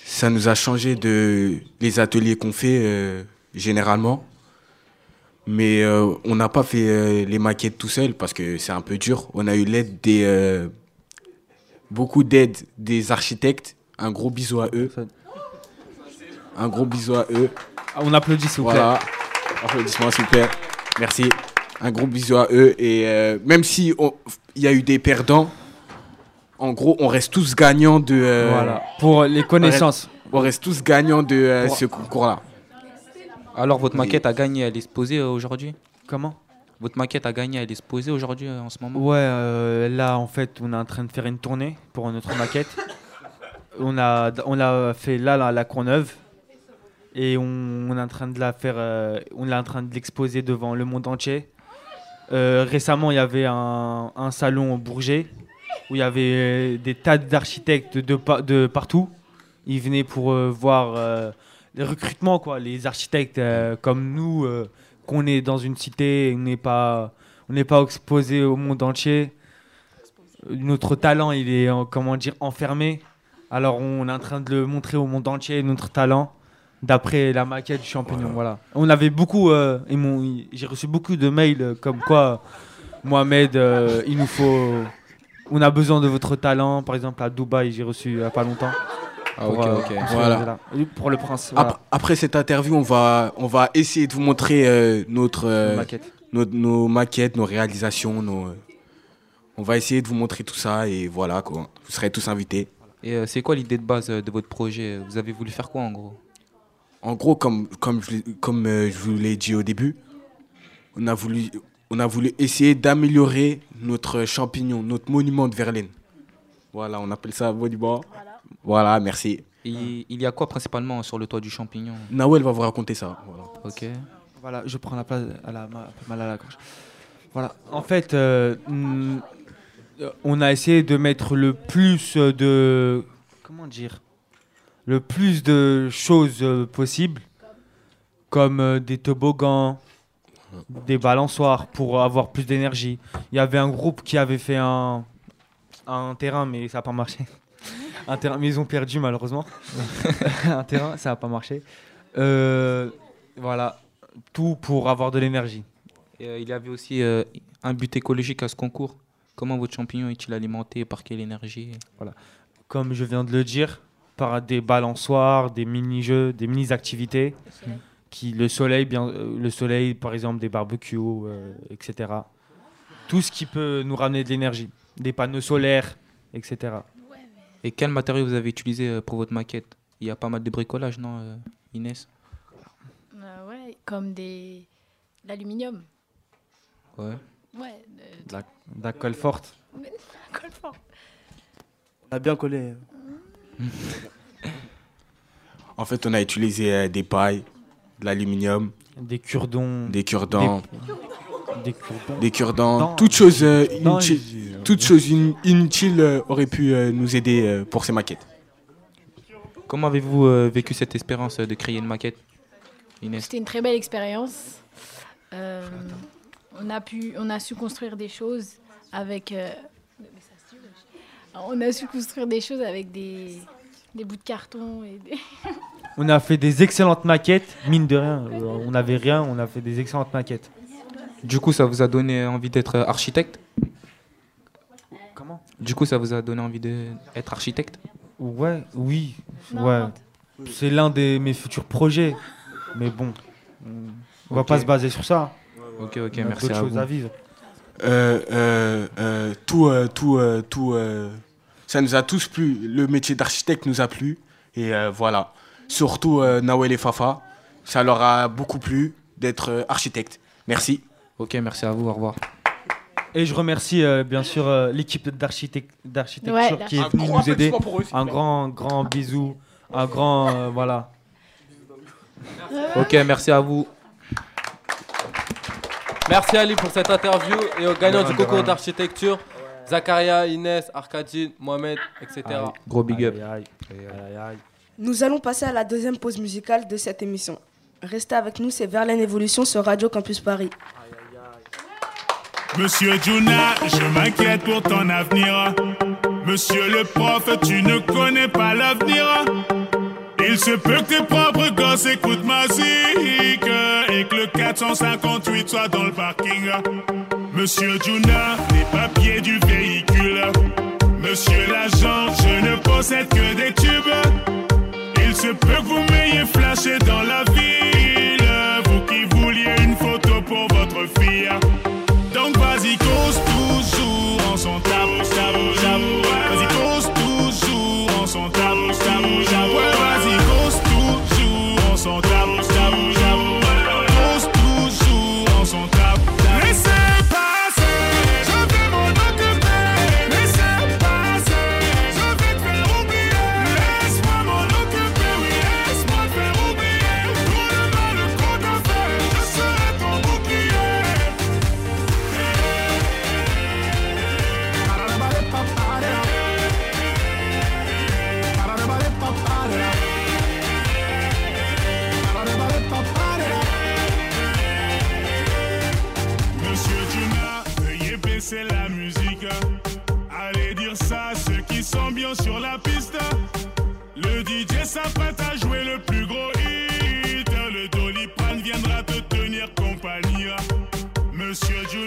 ça nous a changé de les ateliers qu'on fait euh, généralement. Mais euh, on n'a pas fait euh, les maquettes tout seul parce que c'est un peu dur. On a eu l'aide des. euh, beaucoup d'aide des architectes. Un gros bisou à eux. Un gros bisou à eux. On applaudit, s'il vous plaît. Voilà. Applaudissements, s'il vous plaît. Merci. Un gros bisou à eux. Et euh, même si il y a eu des perdants, en gros, on reste tous gagnants de. Voilà. Pour les connaissances. On reste, on reste tous gagnants de ce concours-là. Alors, votre maquette a gagné, elle est exposée euh, aujourd'hui? Comment? Votre maquette a gagné, elle est exposée aujourd'hui euh, en ce moment? Ouais, euh, là en fait, on est en train de faire une tournée pour notre maquette. on a, on a fait là, là à la Courneuve. et on, on est en train de la faire, euh, on est en train de l'exposer devant le monde entier. Euh, récemment, il y avait un, un salon au Bourget où il y avait des tas d'architectes de, pa- de partout. Ils venaient pour euh, voir euh, les recrutements, quoi, les architectes euh, comme nous, euh, qu'on est dans une cité, on n'est pas, on n'est pas exposé au monde entier. Notre talent, il est, comment dire, enfermé. Alors on est en train de le montrer au monde entier, notre talent, d'après la maquette du champignon. Voilà. On avait beaucoup, euh, j'ai reçu beaucoup de mails comme quoi, Mohamed, il nous faut, on a besoin de votre talent. Par exemple à Dubaï, j'ai reçu il n'y a pas longtemps. Ah, Pour, ok, euh, ok. pour ce Voilà. Pour le prince. Voilà. Après cette interview, on va, on va essayer de vous montrer euh, notre, euh, Nos maquettes. nos, nos maquettes, nos réalisations. Nos, euh, on va essayer de vous montrer tout ça et voilà quoi. Vous serez tous invités. Et euh, c'est quoi l'idée de base de votre projet? Vous avez voulu faire quoi en gros? En gros, comme, comme, je, comme euh, je vous l'ai dit au début, on a voulu, on a voulu essayer d'améliorer notre champignon, notre monument de Verlaine. Voilà, on appelle ça monument. Voilà, merci. Et il y a quoi principalement sur le toit du champignon? Nawel va vous raconter ça. Voilà. Ok. Voilà, je prends la place à la ma- mal à la gorge. Voilà. En fait, euh, mm, euh, on a essayé de mettre le plus de comment dire, le plus de choses euh, possibles, comme euh, des toboggans, des balançoires pour avoir plus d'énergie. Il y avait un groupe qui avait fait un un terrain, mais ça n'a pas marché. un terrain, mais ils ont perdu malheureusement. un terrain, ça n'a pas marché. Euh, voilà, tout pour avoir de l'énergie. Et, euh, il y avait aussi euh, un but écologique à ce concours. Comment votre champignon est-il alimenté? Par quelle énergie? Voilà. Comme je viens de le dire, par des balançoires, des mini-jeux, des mini-activités, qui le soleil, bien, euh, le soleil, par exemple des barbecues, euh, etc. Tout ce qui peut nous ramener de l'énergie, des panneaux solaires, etc. Et quel matériau vous avez utilisé euh, pour votre maquette? Il y a pas mal de bricolage, non, euh, Inès? Euh, ouais, comme des l'aluminium. Ouais. Ouais. De la, de la colle forte. Mais- colle forte. On a bien collé. En fait, on a utilisé euh, des pailles, de l'aluminium, Des cure-dents. des cure-dents, Des cure-dents. Des cure-dents, Dents. toutes choses euh, inutiles, toutes choses in- inutiles euh, auraient pu euh, nous aider pour ces maquettes. Comment avez-vous euh, vécu cette expérience euh, de créer une maquette Inès? C'était une très belle expérience. Euh, on, a pu, on a su construire des choses avec. euh, on a su construire des choses avec des, des bouts de carton et des. On a fait des excellentes maquettes, mine de rien. On n'avait rien, on a fait des excellentes maquettes. Du coup, ça vous a donné envie d'être architecte Comment Du coup, ça vous a donné envie d'être architecte Ouais, oui, Non, ouais. C'est l'un de mes futurs projets. Mais bon, on- va pas se baser sur ça. Ok, ok, On a merci d'autres à choses vous. à vivre. Euh, euh, euh, tout, euh, tout, euh, tout, euh, ça nous a tous plu. Le métier d'architecte nous a plu. Et euh, voilà. Surtout euh, Nawel et Fafa. Ça leur a beaucoup plu d'être architecte. Merci. Ok, merci à vous. Au revoir. Et je remercie euh, bien sûr euh, l'équipe d'architect- d'architecture Ouais, qui est venue nous aider. eux, un grand, grand bisou. Un grand. euh, voilà. Ok, merci à vous. Merci Ali pour cette interview et aux gagnants du concours d'architecture, Zakaria, Inès, Arkadine, Mohamed, etc. Gros big up. Nous allons passer à la deuxième pause musicale de cette émission. Restez avec nous, c'est Verlaine Évolution sur Radio Campus Paris. Monsieur Juna, je m'inquiète pour ton avenir. Monsieur le prof, tu ne connais pas l'avenir. Il se peut que tes propres gosses écoutent ma musique et que le 458 soit dans le parking. Monsieur Juna, les papiers du véhicule. Monsieur l'agent, je ne possède que des tubes. Il se peut que vous m'ayez flashé dans la ville. Monsieur Juna,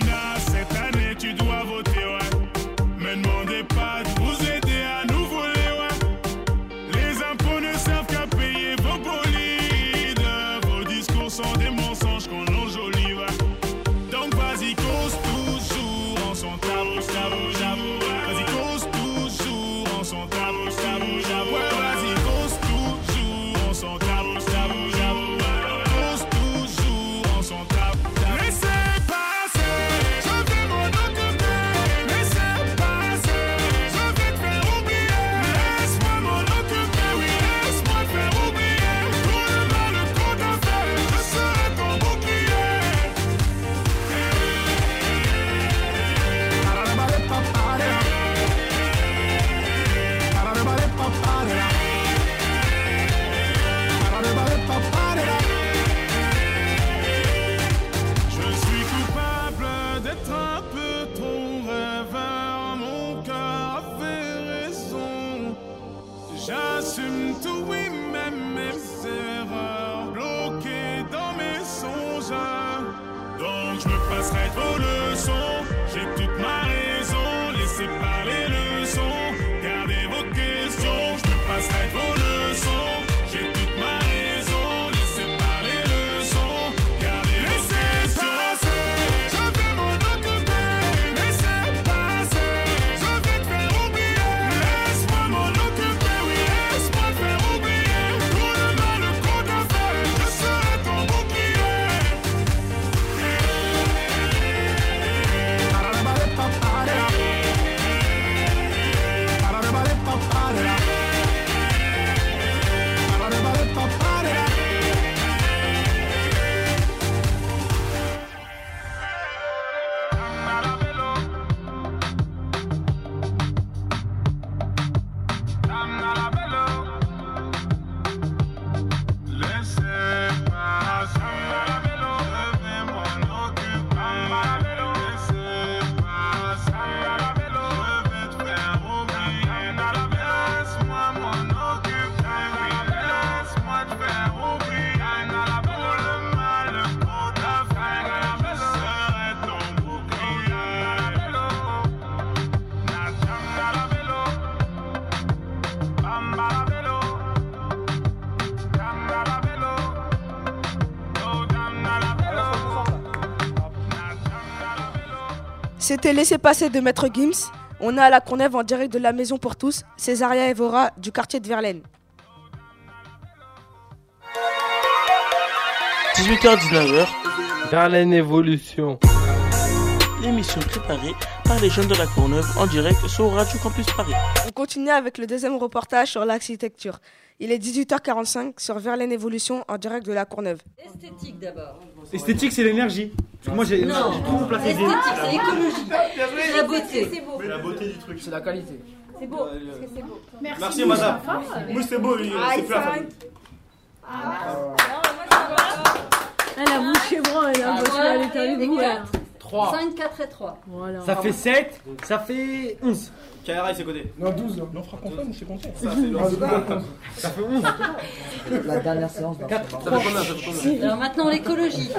C'était Laissez passer de Maître Gims. On est à la Courneuve en direct de la Maison pour tous, Césaria Evora du quartier de Verlaine. 18h-19h, Verlaine Évolution. l'émission préparée par les jeunes de la Courneuve en direct sur Radio Campus Paris. On continue avec le deuxième reportage sur l'architecture. Il est 18h45 sur Verlaine Évolution en direct de la Courneuve. Esthétique d'abord. Esthétique, c'est l'énergie. Moi, j'ai trop placé Esthétique, c'est l'écologie. C'est la beauté. C'est beau. La beauté du truc. C'est la qualité. C'est beau. Parce que c'est beau. Merci, madame. Moi, c'est beau, lui, Ah, c'est plus la cinq. famille. Elle a bouché bras, elle a Ah, bossé ouais, à l'état du. 3. 5, 4 et 3. Voilà. Ça fait 7, ça fait 11. Kaira, il s'est codé. Non, 12. Là. Non, frère, confirme, c'est compté. Ça fait 11. Ah, ça fait 11. La dernière séance. 4, 3. Ça fait combien, ça fait combien Alors maintenant, l'écologie.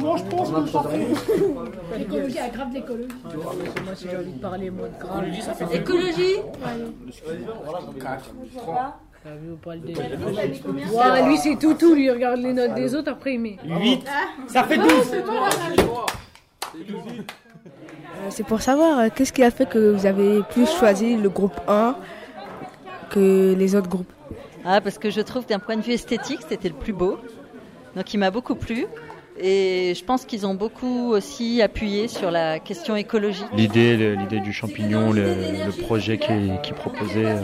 Moi, je pense que ça fait. L'écologie, elle grave l'écologie. Moi, si j'ai envie de parler, moi, de grave. Écologie Voilà, 4, 3. T'as vu ou pas le délire Ouais, lui, c'est tout, tout. Lui, il regarde les notes des autres, après, il met. 8. Ça fait 12. Euh, C'est pour savoir euh, qu'est-ce qui a fait que vous avez plus choisi le groupe 1 que les autres groupes? Ah, parce que je trouve d'un point de vue esthétique, c'était le plus beau. Donc il m'a beaucoup plu. Et je pense qu'ils ont beaucoup aussi appuyé sur la question écologique. L'idée, l'idée du champignon, le, le projet qui qui proposé, euh,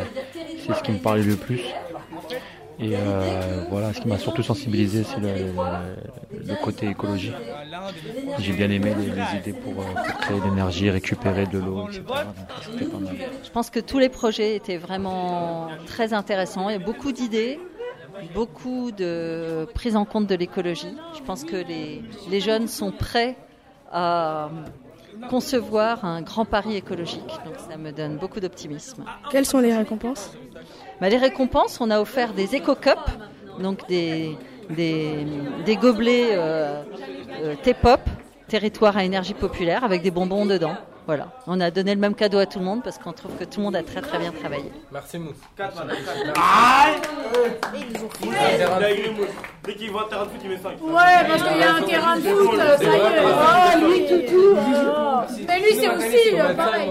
c'est ce qui me parlait le plus. Et euh, voilà, ce qui m'a surtout sensibilisé, c'est le, le- le côté écologique. J'ai bien aimé les, les idées pour, euh, pour créer de l'énergie, récupérer de l'eau, etc. Donc, C'était pas mal. Je pense que tous les projets étaient vraiment très intéressants. Il y a beaucoup d'idées, beaucoup de prise en compte de l'écologie. Je pense que les, les jeunes sont prêts à, concevoir un grand pari écologique. Donc ça me donne beaucoup d'optimisme. Quelles sont les récompenses? Bah, les récompenses, on a offert des éco-cups, donc des, des, des gobelets euh, euh, T-pop, territoire à énergie populaire, avec des bonbons dedans. Voilà, on a donné le même cadeau à tout le monde parce qu'on trouve que tout le monde a très très bien travaillé. Merci Mousse. Dès qu'il voit un terrain de foot, il met 5. Ouais, parce qu'il y a un terrain de foot, ça y est. Oh, lui, toutou. oh. Mais lui, c'est aussi euh, pareil.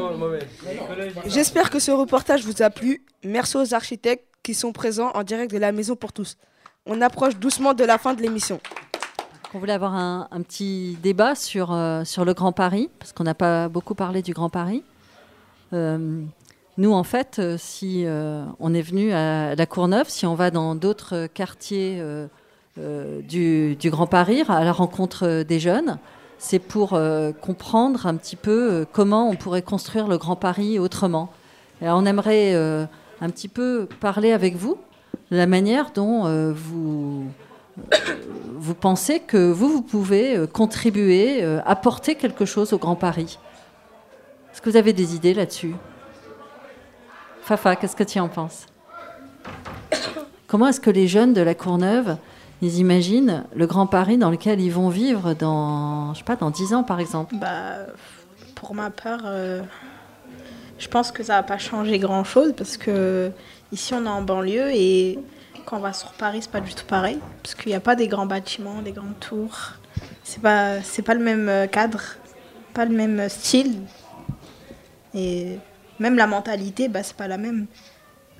J'espère que ce reportage vous a plu. Merci aux architectes qui sont présents en direct de la Maison pour tous. On approche doucement de la fin de l'émission. On voulait avoir un, petit débat sur, euh, sur le Grand Paris, parce qu'on n'a pas beaucoup parlé du Grand Paris. Euh, nous, en fait, euh, si on est venu à la Courneuve, si on va dans d'autres quartiers du, du Grand Paris, à la rencontre des jeunes, c'est pour comprendre un petit peu comment on pourrait construire le Grand Paris autrement. Alors, on aimerait un petit peu parler avec vous de la manière dont vous, vous pensez que vous, vous pouvez euh, contribuer, euh, apporter quelque chose au Grand Paris? Est-ce que vous avez des idées là-dessus? Fafa, qu'est-ce que tu en penses? Comment est-ce que les jeunes de la Courneuve, ils imaginent le Grand Paris dans lequel ils vont vivre dans, je sais pas, dans 10 ans par exemple? Bah, pour ma part, euh, je pense que ça va pas changer grand chose parce que ici on est en banlieue et quand on va sur Paris, c'est pas du tout pareil parce qu'il n'y a pas des grands bâtiments, des grandes tours. C'est pas, c'est pas le même euh, cadre, pas le même euh, style et même la mentalité, bah c'est pas la même.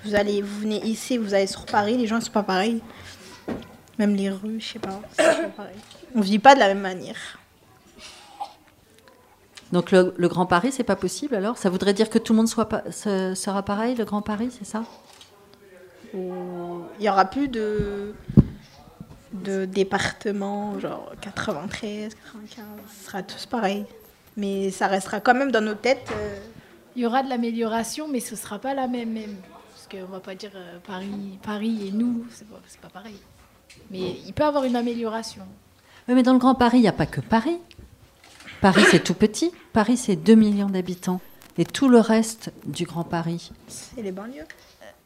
Vous allez, vous venez ici, vous allez sur Paris, les gens ils sont pas pareils. Même les rues, je sais pas, pas pareil. On vit pas de la même manière. Donc le, le Grand Paris, c'est pas possible alors? Ça voudrait dire que tout le monde soit sera pareil, le Grand Paris, c'est ça? Où il y aura plus de, de départements, genre 93, 95, ce sera tous pareil. Mais ça restera quand même dans nos têtes. euh, Il y aura de l'amélioration, mais ce sera pas la même même. Parce qu'on va pas dire euh, Paris, Paris et nous, c'est pas, c'est pas pareil. Mais il peut y avoir une amélioration. Oui, mais dans le Grand Paris, il n'y a pas que Paris. Paris, c'est tout petit. Paris, c'est 2 millions d'habitants. Et tout le reste du Grand Paris, c'est les banlieues?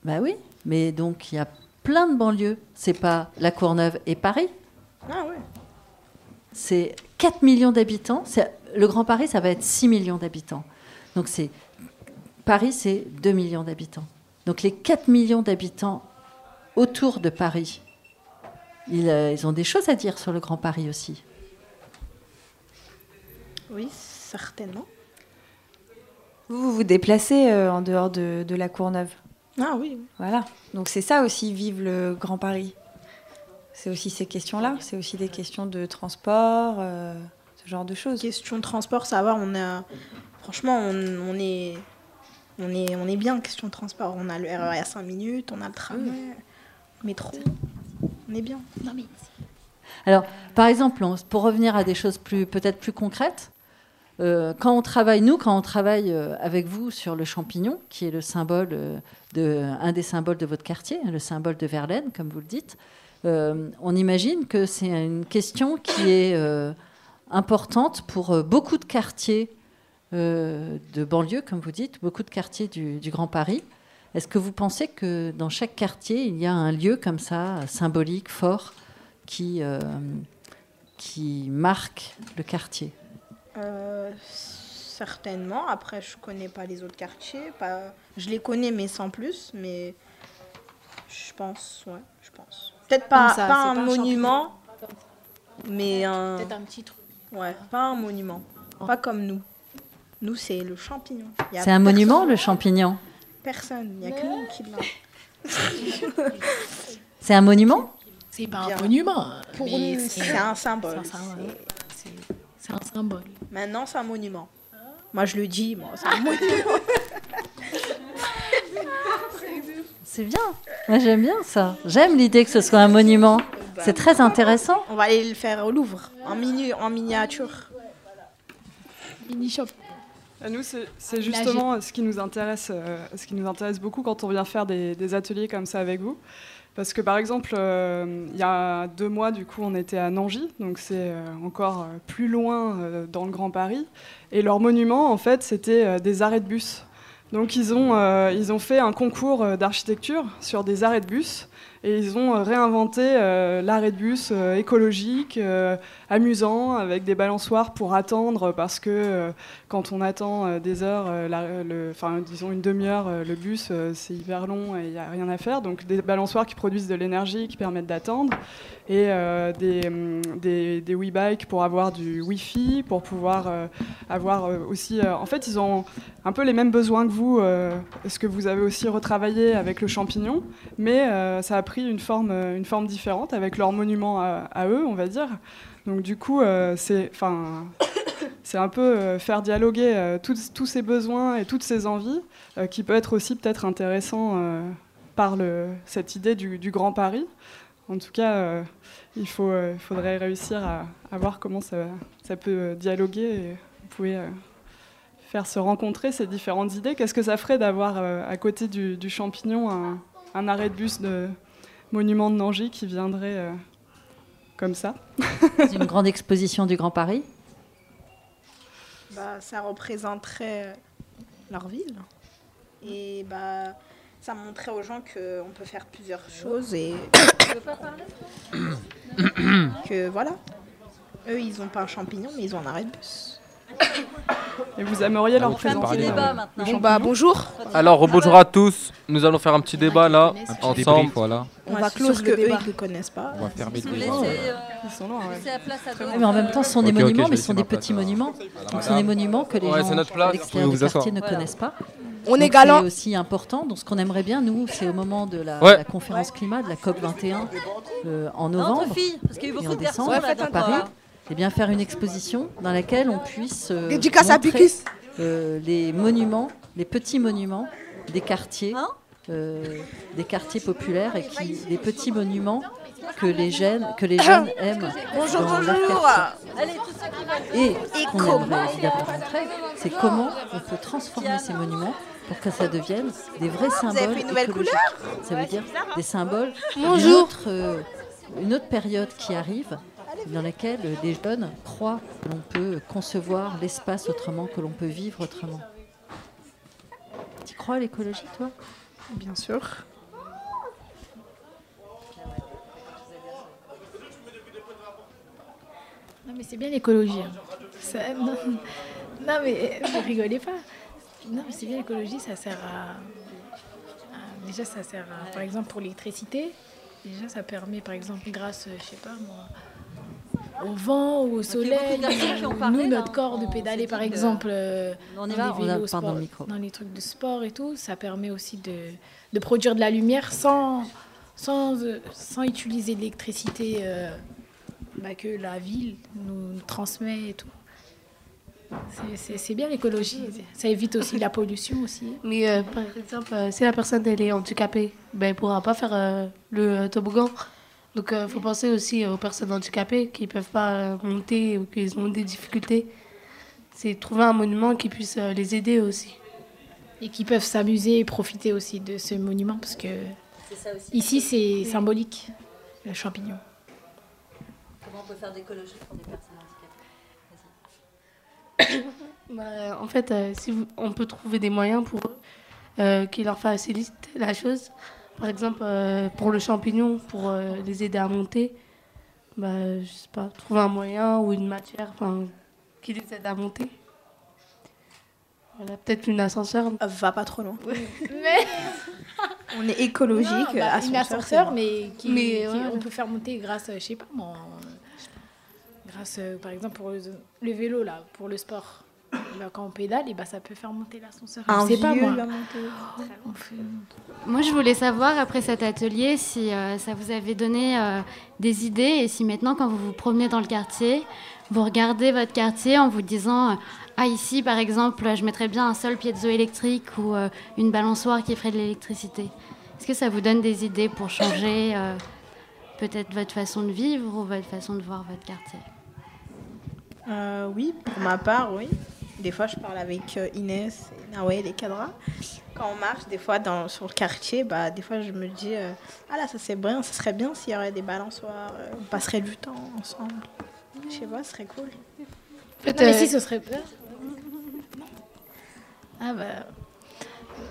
bah oui. Mais donc, il y a plein de banlieues. C'est pas La Courneuve et Paris. Ah ouais. C'est 4 millions d'habitants. C'est- Le Grand Paris, ça va être 6 millions d'habitants. Donc, c'est Paris, c'est 2 millions d'habitants. Donc, les 4 millions d'habitants autour de Paris, ils, euh, ils ont des choses à dire sur le Grand Paris aussi. Oui, certainement. Vous, vous vous déplacez euh, en dehors de, de la Courneuve? Ah oui. Voilà. Donc c'est ça aussi, vivre le Grand Paris. C'est aussi ces questions-là. C'est aussi des questions de transport, euh, ce genre de choses. Question de transport, ça va. On a, franchement, on, on est, on est, on est bien. Question de transport, on a le RER à 5 minutes, on a le tramway, le métro. On est bien. Non mais Alors, par exemple, pour revenir à des choses plus, peut-être plus concrètes, euh, quand on travaille, nous, quand on travaille euh, avec vous sur le champignon, qui est le symbole euh, un des symboles de votre quartier, le symbole de Verlaine, comme vous le dites, euh, on imagine que c'est une question qui est euh, importante pour euh, beaucoup de quartiers de banlieue, comme vous dites, beaucoup de quartiers du, Grand Paris. Est-ce que vous pensez que dans chaque quartier, il y a un lieu comme ça, symbolique, fort, qui, marque le quartier? Certainement. Après, je connais pas les autres quartiers. Je les connais, mais sans plus. Mais je pense, ouais, je pense. Peut-être pas, ça, un pas un monument, mais un. Peut-être un petit truc. Ouais, pas un monument. Pas comme nous. Nous, c'est le champignon. C'est un personne- monument, le champignon Personne. Il n'y a que nous qui l'a. C'est un monument? C'est pas un monument. Pour mais nous, c'est un symbole. C'est un symbole. C'est- C'est un symbole. Maintenant, c'est un monument. Moi, je le dis, moi, c'est un monument. C'est bien. Moi, j'aime bien ça. J'aime l'idée que ce soit un monument. C'est très intéressant. On va aller le faire au Louvre, en, minu en miniature. Mini shop. À nous, c'est justement ce qui nous intéresse, euh, ce qui nous intéresse beaucoup quand on vient faire des, des ateliers comme ça avec vous. Parce que par exemple, euh, il y a deux mois, du coup, on était à Nangy, donc c'est euh, encore plus loin dans le Grand Paris. Et leur monument, en fait, c'était des arrêts de bus. Donc ils ont, euh, ils ont fait un concours euh, d'architecture sur des arrêts de bus. Et ils ont euh, réinventé euh, l'arrêt de bus euh, écologique, amusant, avec des balançoires pour attendre, parce que quand on attend des heures, disons une demi-heure, le bus, c'est hyper long et il n'y a rien à faire. Donc des balançoires qui produisent de l'énergie, qui permettent d'attendre, et euh, des, des, des pour avoir du Wi-Fi, pour pouvoir avoir aussi... en fait, ils ont un peu les mêmes besoins que vous, ce que vous avez aussi retravaillé avec le champignon, mais ça a pris une forme, euh, une forme différente avec leur monument à, eux, on va dire. Donc du coup, euh, c'est, c'est un peu euh, faire dialoguer tous, tous ces besoins et toutes ces envies, qui peut être aussi peut-être intéressant par le, cette idée du, Grand Paris. En tout cas, il faut, faudrait réussir à, voir comment ça, ça peut dialoguer. Et vous pouvez faire se rencontrer ces différentes idées. Qu'est-ce que ça ferait d'avoir à côté du, du champignon un, un arrêt de bus de monument de Nangy qui viendrait euh, comme ça C'est une grande exposition du Grand Paris. Bah, ça représenterait leur ville. Et bah, ça montrait aux gens qu'on peut faire plusieurs choses et que voilà. Eux, ils n'ont pas un champignon, mais ils ont un arrêt de bus. Et vous aimeriez leur présenter débat maintenant. Bon, bah, bonjour. Alors, bonjour à tous. Nous allons faire un petit débat là, ensemble. débrief, voilà. On va sur que le eux, ils ne connaissent pas. On va fermer le débat. euh, Ils sont loin, ouais. laissez la place à Ouais, d'autres. mais en même temps, ce sont des monuments, mais ce sont des petits monuments. Donc, ce sont des monuments que les Ouais, gens à l'extérieur Vous du quartier ne connaissent pas. On est galant. C'est aussi important. Donc, ce qu'on aimerait bien, nous, c'est au moment de la, Ouais. la conférence climat, de la COP 21 euh, en Entre novembre filles, parce qu'il y a eu et beaucoup en de garçons décembre là, à Paris, et bien faire une exposition dans laquelle on puisse euh, montrer, euh, les monuments, les petits monuments des quartiers, Hein euh, des quartiers populaires et qui, des petits monuments que les jeunes, que les jeunes aiment Bonjour, bonjour. Et ce qu'on aimerait évidemment montrer, c'est comment on peut transformer ces monuments pour que ça devienne des vrais symboles avez fait une nouvelle écologiques. Ça veut dire des symboles Bonjour. autre, une autre période qui arrive dans laquelle les jeunes croient que l'on peut concevoir l'espace autrement, que l'on peut vivre autrement. Tu crois à l'écologie, toi? Bien sûr. Non, mais c'est bien l'écologie. hein. Ça- Non, non, mais ne rigolez pas. Non, mais c'est bien l'écologie, ça sert à, à- Déjà, ça sert à, par exemple, pour l'électricité. Déjà, ça permet, par exemple, grâce, je sais pas moi, au vent ou au il y a beaucoup soleil, de garçons qui ont ou parlé, nous, là, notre corps, de on pédaler, par exemple, euh, On dans les on a- vélos, pardon, sport- le micro. dans les trucs de sport et tout. Ça permet aussi de, de produire de la lumière sans, sans, euh, sans utiliser l'électricité euh, bah, que la ville nous transmet et tout. C'est- bien l'écologie. Ça évite aussi la pollution aussi. Mais euh, par exemple, euh, si la personne elle est handicapée, ben, elle ne pourra pas faire euh, le euh, toboggan. Donc il faut penser aussi aux personnes handicapées qui ne peuvent pas euh, monter ou qui ont des difficultés. C'est trouver un monument qui puisse euh, les aider aussi. Et qui peuvent s'amuser et profiter aussi de ce monument parce que C'est ça aussi. ici c'est symbolique, le champignon. Comment on peut faire d'écologie pour des personnes handicapées Bah, en fait, euh, si vous- on peut trouver des moyens pour eux euh, qui leur facilitent la chose. Par exemple, euh, pour le champignon, pour euh, les aider à monter, bah, je sais pas, trouver un moyen ou une matière enfin, qui les aide à monter. Voilà, peut-être une ascenseur. Va pas trop loin. Mais On est écologique. Non, bah, ascenseur, une ascenseur, mais qui, Mais, qui- ouais. on peut faire monter grâce, je sais pas moi, grâce euh, par exemple pour le, le vélo là, pour le sport. Bah, quand on pédale, et bah, ça peut faire monter l'ascenseur. Un sais pas moi. fait- Moi, je voulais savoir, après cet atelier, si euh, ça vous avait donné euh, des idées et si maintenant, quand vous vous promenez dans le quartier, vous regardez votre quartier en vous disant euh, Ah, ici, par exemple, je mettrais bien un seul piezoélectrique ou euh, une balançoire qui ferait de l'électricité. Est-ce que ça vous donne des idées pour changer euh, peut-être votre façon de vivre ou votre façon de voir votre quartier? Euh, oui, pour ma part, oui. Des fois, je parle avec euh, Inès, et Nawel et Kadra. Quand on marche, des fois, dans, sur le quartier, bah, des fois, je me dis euh, Ah là, ça, c'est bien, ça serait bien s'il y aurait des balançoires, euh, on passerait du temps ensemble. Je sais pas, ce serait cool. Non, mais si, ce serait bien. Ah bah.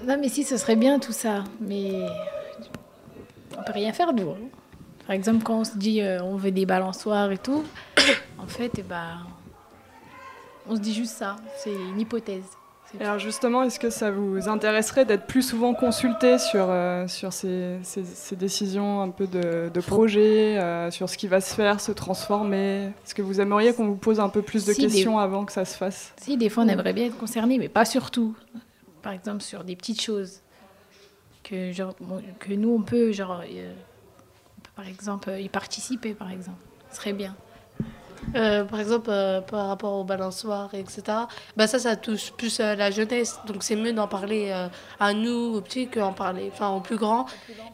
Non, mais si, ce serait bien tout ça. Mais. On peut rien faire, nous. hein. Par exemple, quand on se dit euh, on veut des balançoires et tout, en fait, eh ben, on se dit juste ça. C'est une hypothèse. Alors justement, est-ce que ça vous intéresserait d'être plus souvent consulté sur, euh, sur ces, ces- ces décisions un peu de, de projet, euh, sur ce qui va se faire, se transformer? Est-ce que vous aimeriez qu'on vous pose un peu plus de Si, des- questions avant que ça se fasse? Si, des fois, on aimerait bien être concerné, mais pas sur tout. Par exemple, sur des petites choses. Que, genre, bon, que nous, on peut, genre, euh, on peut, par exemple, y participer, par exemple. Ce serait bien. Euh, par exemple, euh, par rapport aux balançoires, etc. Bah ça, ça touche plus euh, la jeunesse. Donc c'est mieux d'en parler euh, à nous, aux petits, qu'en parler enfin, aux plus grands.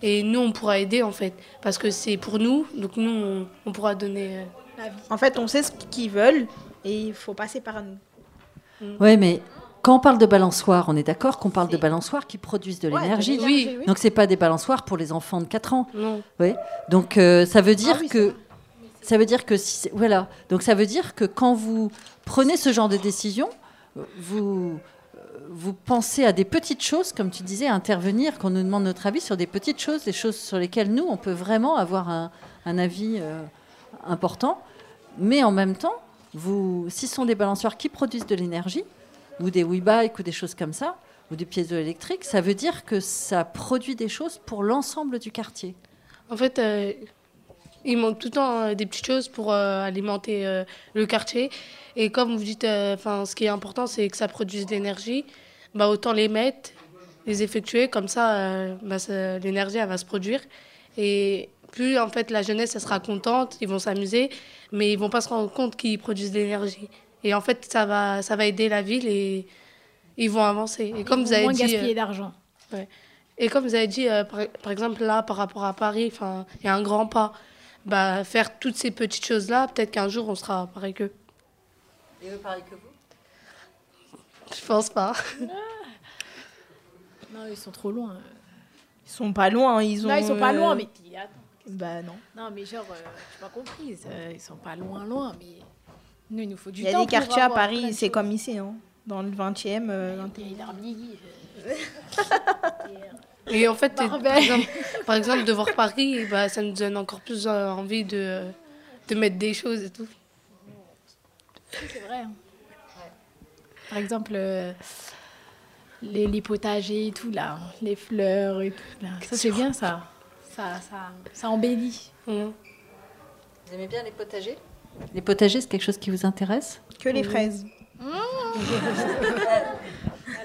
Et nous, on pourra aider, en fait. Parce que c'est pour nous. Donc nous, on, on pourra donner... euh, En fait, on sait ce qu'ils veulent et il faut passer par nous. Ouais, mais quand on parle de balançoires, on est d'accord qu'on parle de balançoires qui produisent de Ouais, l'énergie. oui. Donc c'est pas des balançoires pour les enfants de 4 ans. Non. Oui. Donc euh, ça veut Ah dire que ça veut dire que voilà. Donc ça veut dire que quand vous prenez ce genre de décision, vous vous pensez à des petites choses, comme tu disais, intervenir, qu'on nous demande notre avis sur des petites choses, des choses sur lesquelles nous, on peut vraiment avoir un, un avis euh, important. Mais en même temps, si ce sont des balançoires qui produisent de l'énergie, ou des WeBike, ou des choses comme ça, ou des pièces électriques, ça veut dire que ça produit des choses pour l'ensemble du quartier. En fait, euh, il manque tout le temps euh, des petites choses pour euh, alimenter euh, le quartier. Et comme vous dites, euh, enfin, ce qui est important, c'est que ça produise de l'énergie. Bah, autant les mettre, les effectuer, comme ça, bah, ça- l'énergie, elle va se produire. Et plus, en fait, la jeunesse, elle sera contente, ils vont s'amuser, mais ils vont pas se rendre compte qu'ils produisent de l'énergie. Et en fait, ça va, ça va aider la ville et ils vont avancer. Et comme Ils vous avez moins dit... gaspiller euh, d'argent. Ouais. Et comme vous avez dit, euh, par, par exemple, là, par rapport à Paris, enfin, il y a un grand pas. Bah, faire toutes ces petites choses-là, peut-être qu'un jour, on sera pareil qu'eux. Et eux, pareil que vous? Je pense pas. Non, ils sont trop loin. Ils sont pas loin, ils ont. Non, ils sont pas loin, euh, mais attends. Bah non. Non, mais genre, euh, j'ai pas compris. ça, Ils sont pas loin, loin, mais nous, il nous faut du Il y temps. a des quartiers à Paris, c'est comme ici, hein. dans le 20e. euh, 21e. Et en fait, par exemple, par exemple, de voir Paris, bah, ça nous donne encore plus euh, envie de, de mettre des choses et tout. C'est vrai. Par exemple, euh, les, les potagers et tout, là, les fleurs et tout. Là. Ça, c'est bien, ça. Ça, ça, ça embellit. Vous aimez bien les potagers? Les potagers, c'est quelque chose qui vous intéresse? Que les fraises.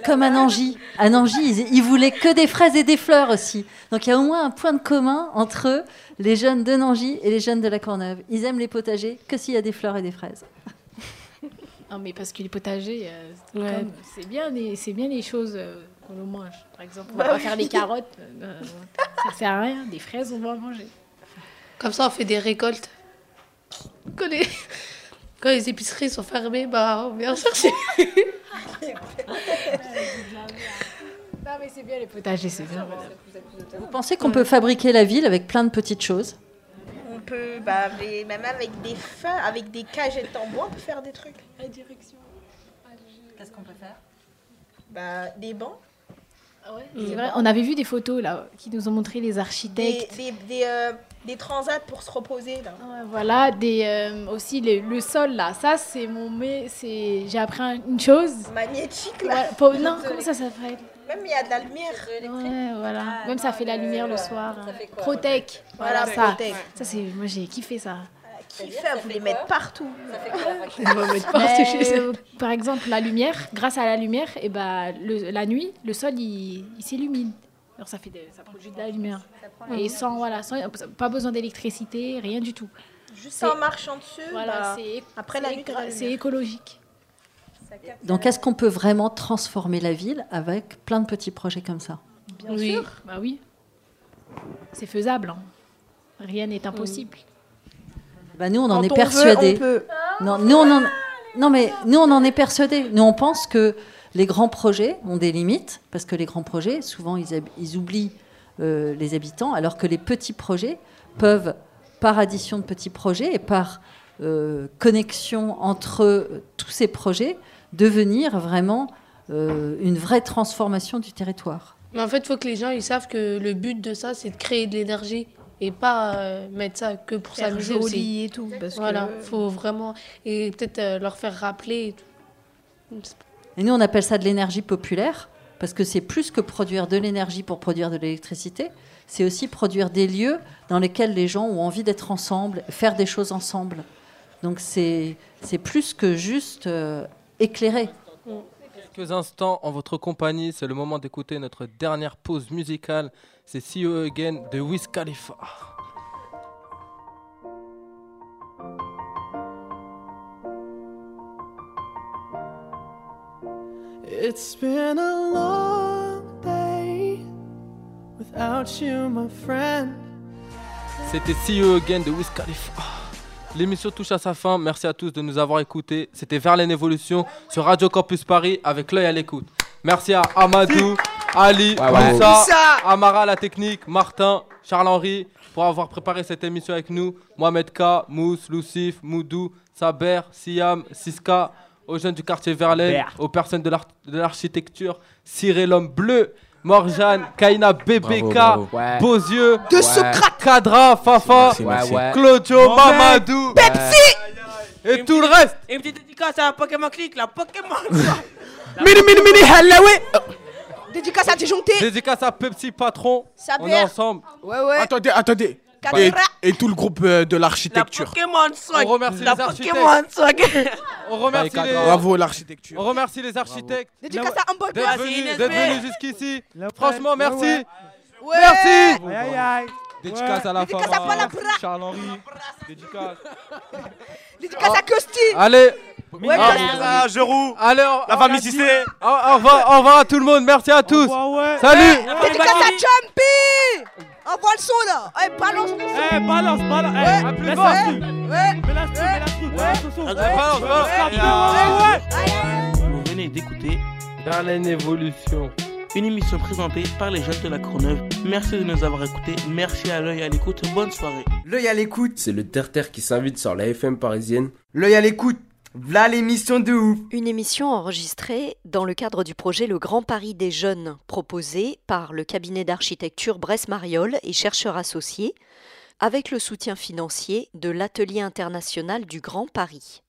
Comme à Nangy. À Nangy, ils, ils voulaient que des fraises et des fleurs aussi. Donc il y a au moins un point de commun entre eux, les jeunes de Nangy et les jeunes de la Courneuve. Ils aiment les potagers que s'il y a des fleurs et des fraises. Non, mais parce que les potagers, euh, c'est Ouais. comme- c'est bien, les- c'est bien les choses euh, qu'on mange. Par exemple, on va Bah pas oui. faire des carottes. euh, ça sert à rien. Des fraises, on va en manger. Comme ça, on fait des récoltes. Les, quand les épiceries sont fermées, bah, on vient chercher. Non, mais c'est bien les potagers, c'est bien. Vous pensez qu'on peut fabriquer la ville avec plein de petites choses On peut, bah, mais même avec des fins, avec des cagettes en bois, on peut faire des trucs. La direction. Qu'est-ce qu'on peut faire Bah, des bancs. C'est vrai, on avait vu des photos là qui nous ont montré les Des, architectes. des, des, euh, des transats pour se reposer. Là. Voilà, des, euh, aussi le, le sol là. Ça, c'est mon. mais c'est J'ai appris un- une chose. Magnétique là. Voilà, pour- non, comment ça s'appelle? Même il y a de la lumière. Ouais, voilà. Même ça fait la lumière le soir. hein. Protec. Voilà, Voilà, ça. Protec. Ça, c'est. Moi, j'ai kiffé ça. Qui fait vous les mettre partout. On va mettre partout chez eux. Par exemple, la lumière, grâce à la lumière, et ben, le- la nuit, le sol il, il s'illumine. Alors ça, fait de- ça produit de la lumière. Et sans, voilà, sans, pas besoin d'électricité, rien du tout. Juste en marchant dessus. Voilà, bah, c'est après la c'est nuit, écologique. Donc est-ce qu'on peut vraiment transformer la ville avec plein de petits projets comme ça Bien Oui. sûr. Bah oui. C'est faisable. hein. Rien n'est impossible. Bah, Nous, on en Quand est veut, persuadés. on peut. Non, nous, on en... Non, mais nous, on en est persuadés. Nous, on pense que les grands projets ont des limites, parce que les grands projets, souvent, ils, oublient euh, les habitants, alors que les petits projets peuvent, par addition de petits projets et par euh, connexion entre euh, tous ces projets, devenir vraiment euh, une vraie transformation du territoire. Mais en fait, il faut que les gens ils savent que le but de ça, c'est de créer de l'énergie et pas euh, mettre ça que pour Faire s'amuser joli aussi. et tout, parce voilà, que- faut vraiment et peut-être euh, leur faire rappeler. Et tout. Et nous, on appelle ça de l'énergie populaire, parce que c'est plus que produire de l'énergie pour produire de l'électricité, c'est aussi produire des lieux dans lesquels les gens ont envie d'être ensemble, faire des choses ensemble. Donc c'est plus que juste euh, éclairer. Quelques instants en votre compagnie, c'est le moment d'écouter notre dernière pause musicale. C'est See You Again de Wiz. It's been a long day without you, my friend. C'était See You Again de Wiz Khalifa. L'émission touche à sa fin. Merci à tous de nous avoir écoutés. C'était Verlaine Évolution sur Radio Campus Paris avec l'œil à l'écoute. Merci à Amadou, Ali, Ouais, ouais. Moussa, Moussa. Amara la technique, Martin, Charles-Henri pour avoir préparé cette émission avec nous. Mohamed K, Mousse, Lucif, Moudou, Saber, Siam, Siska, aux jeunes du quartier Verlaine, aux personnes de l'ar- de l'architecture, Cyril l'homme bleu, Morjane, Kaina, BBK. Ouais. Beauzieux, De Ouais. Socrate. Cadra, Fafa, Merci, merci. Ouais, ouais. Claudio. Mamadou, Pepsi. et tout le reste. Et une petite dédicace à Pokémon Click, la Pokémon. Mini, mini, mini, Hallaoui. Dédicace à Disjoncté. Dédicace à Pepsi Patron. On est ensemble. Ouais, ouais. Attendez, attendez. Et, et tout le groupe euh, de l'architecture. Pokémon Swag. On remercie la les architectes. Pokémon Swag. On remercie les... Bravo l'architecture. On remercie les architectes Dédicace à Hamburger. d'être Merci, venus, jusqu'ici. Franchement, merci. Ouais. Merci. Aïe, aïe. Dédicace à la Dédicace femme. à Palabra. Charles-Henri. Dédicace. Dédicace à Costi. Allez. Ouais, Ah, ah, Geroux. Allez, on- La famille Cissé. Au, au revoir, au revoir à tout le monde. Merci à tous. Salut. Dédicace à Jumpy. Envoie le son là. Eh, balance le son. Eh, balance, balance. Ouais. Eh, laisse Ouais. la truc. Ouais. Mets la truc, mets la truc. Balance le son. Balance, balance. Vous venez d'écouter Verlaine Évolution. Une émission présentée par les jeunes de la Courneuve. Merci de nous avoir écoutés. Merci à l'œil à l'écoute. Bonne soirée. L'œil à l'écoute. C'est le terre-terre qui s'invite sur la FM parisienne. L'œil à l'écoute. V'là l'émission de ouf. Une émission enregistrée dans le cadre du projet Le Grand Paris des Jeunes, proposé par le cabinet d'architecture Bresse-Mariol et chercheurs associés, avec le soutien financier de l'Atelier international du Grand Paris.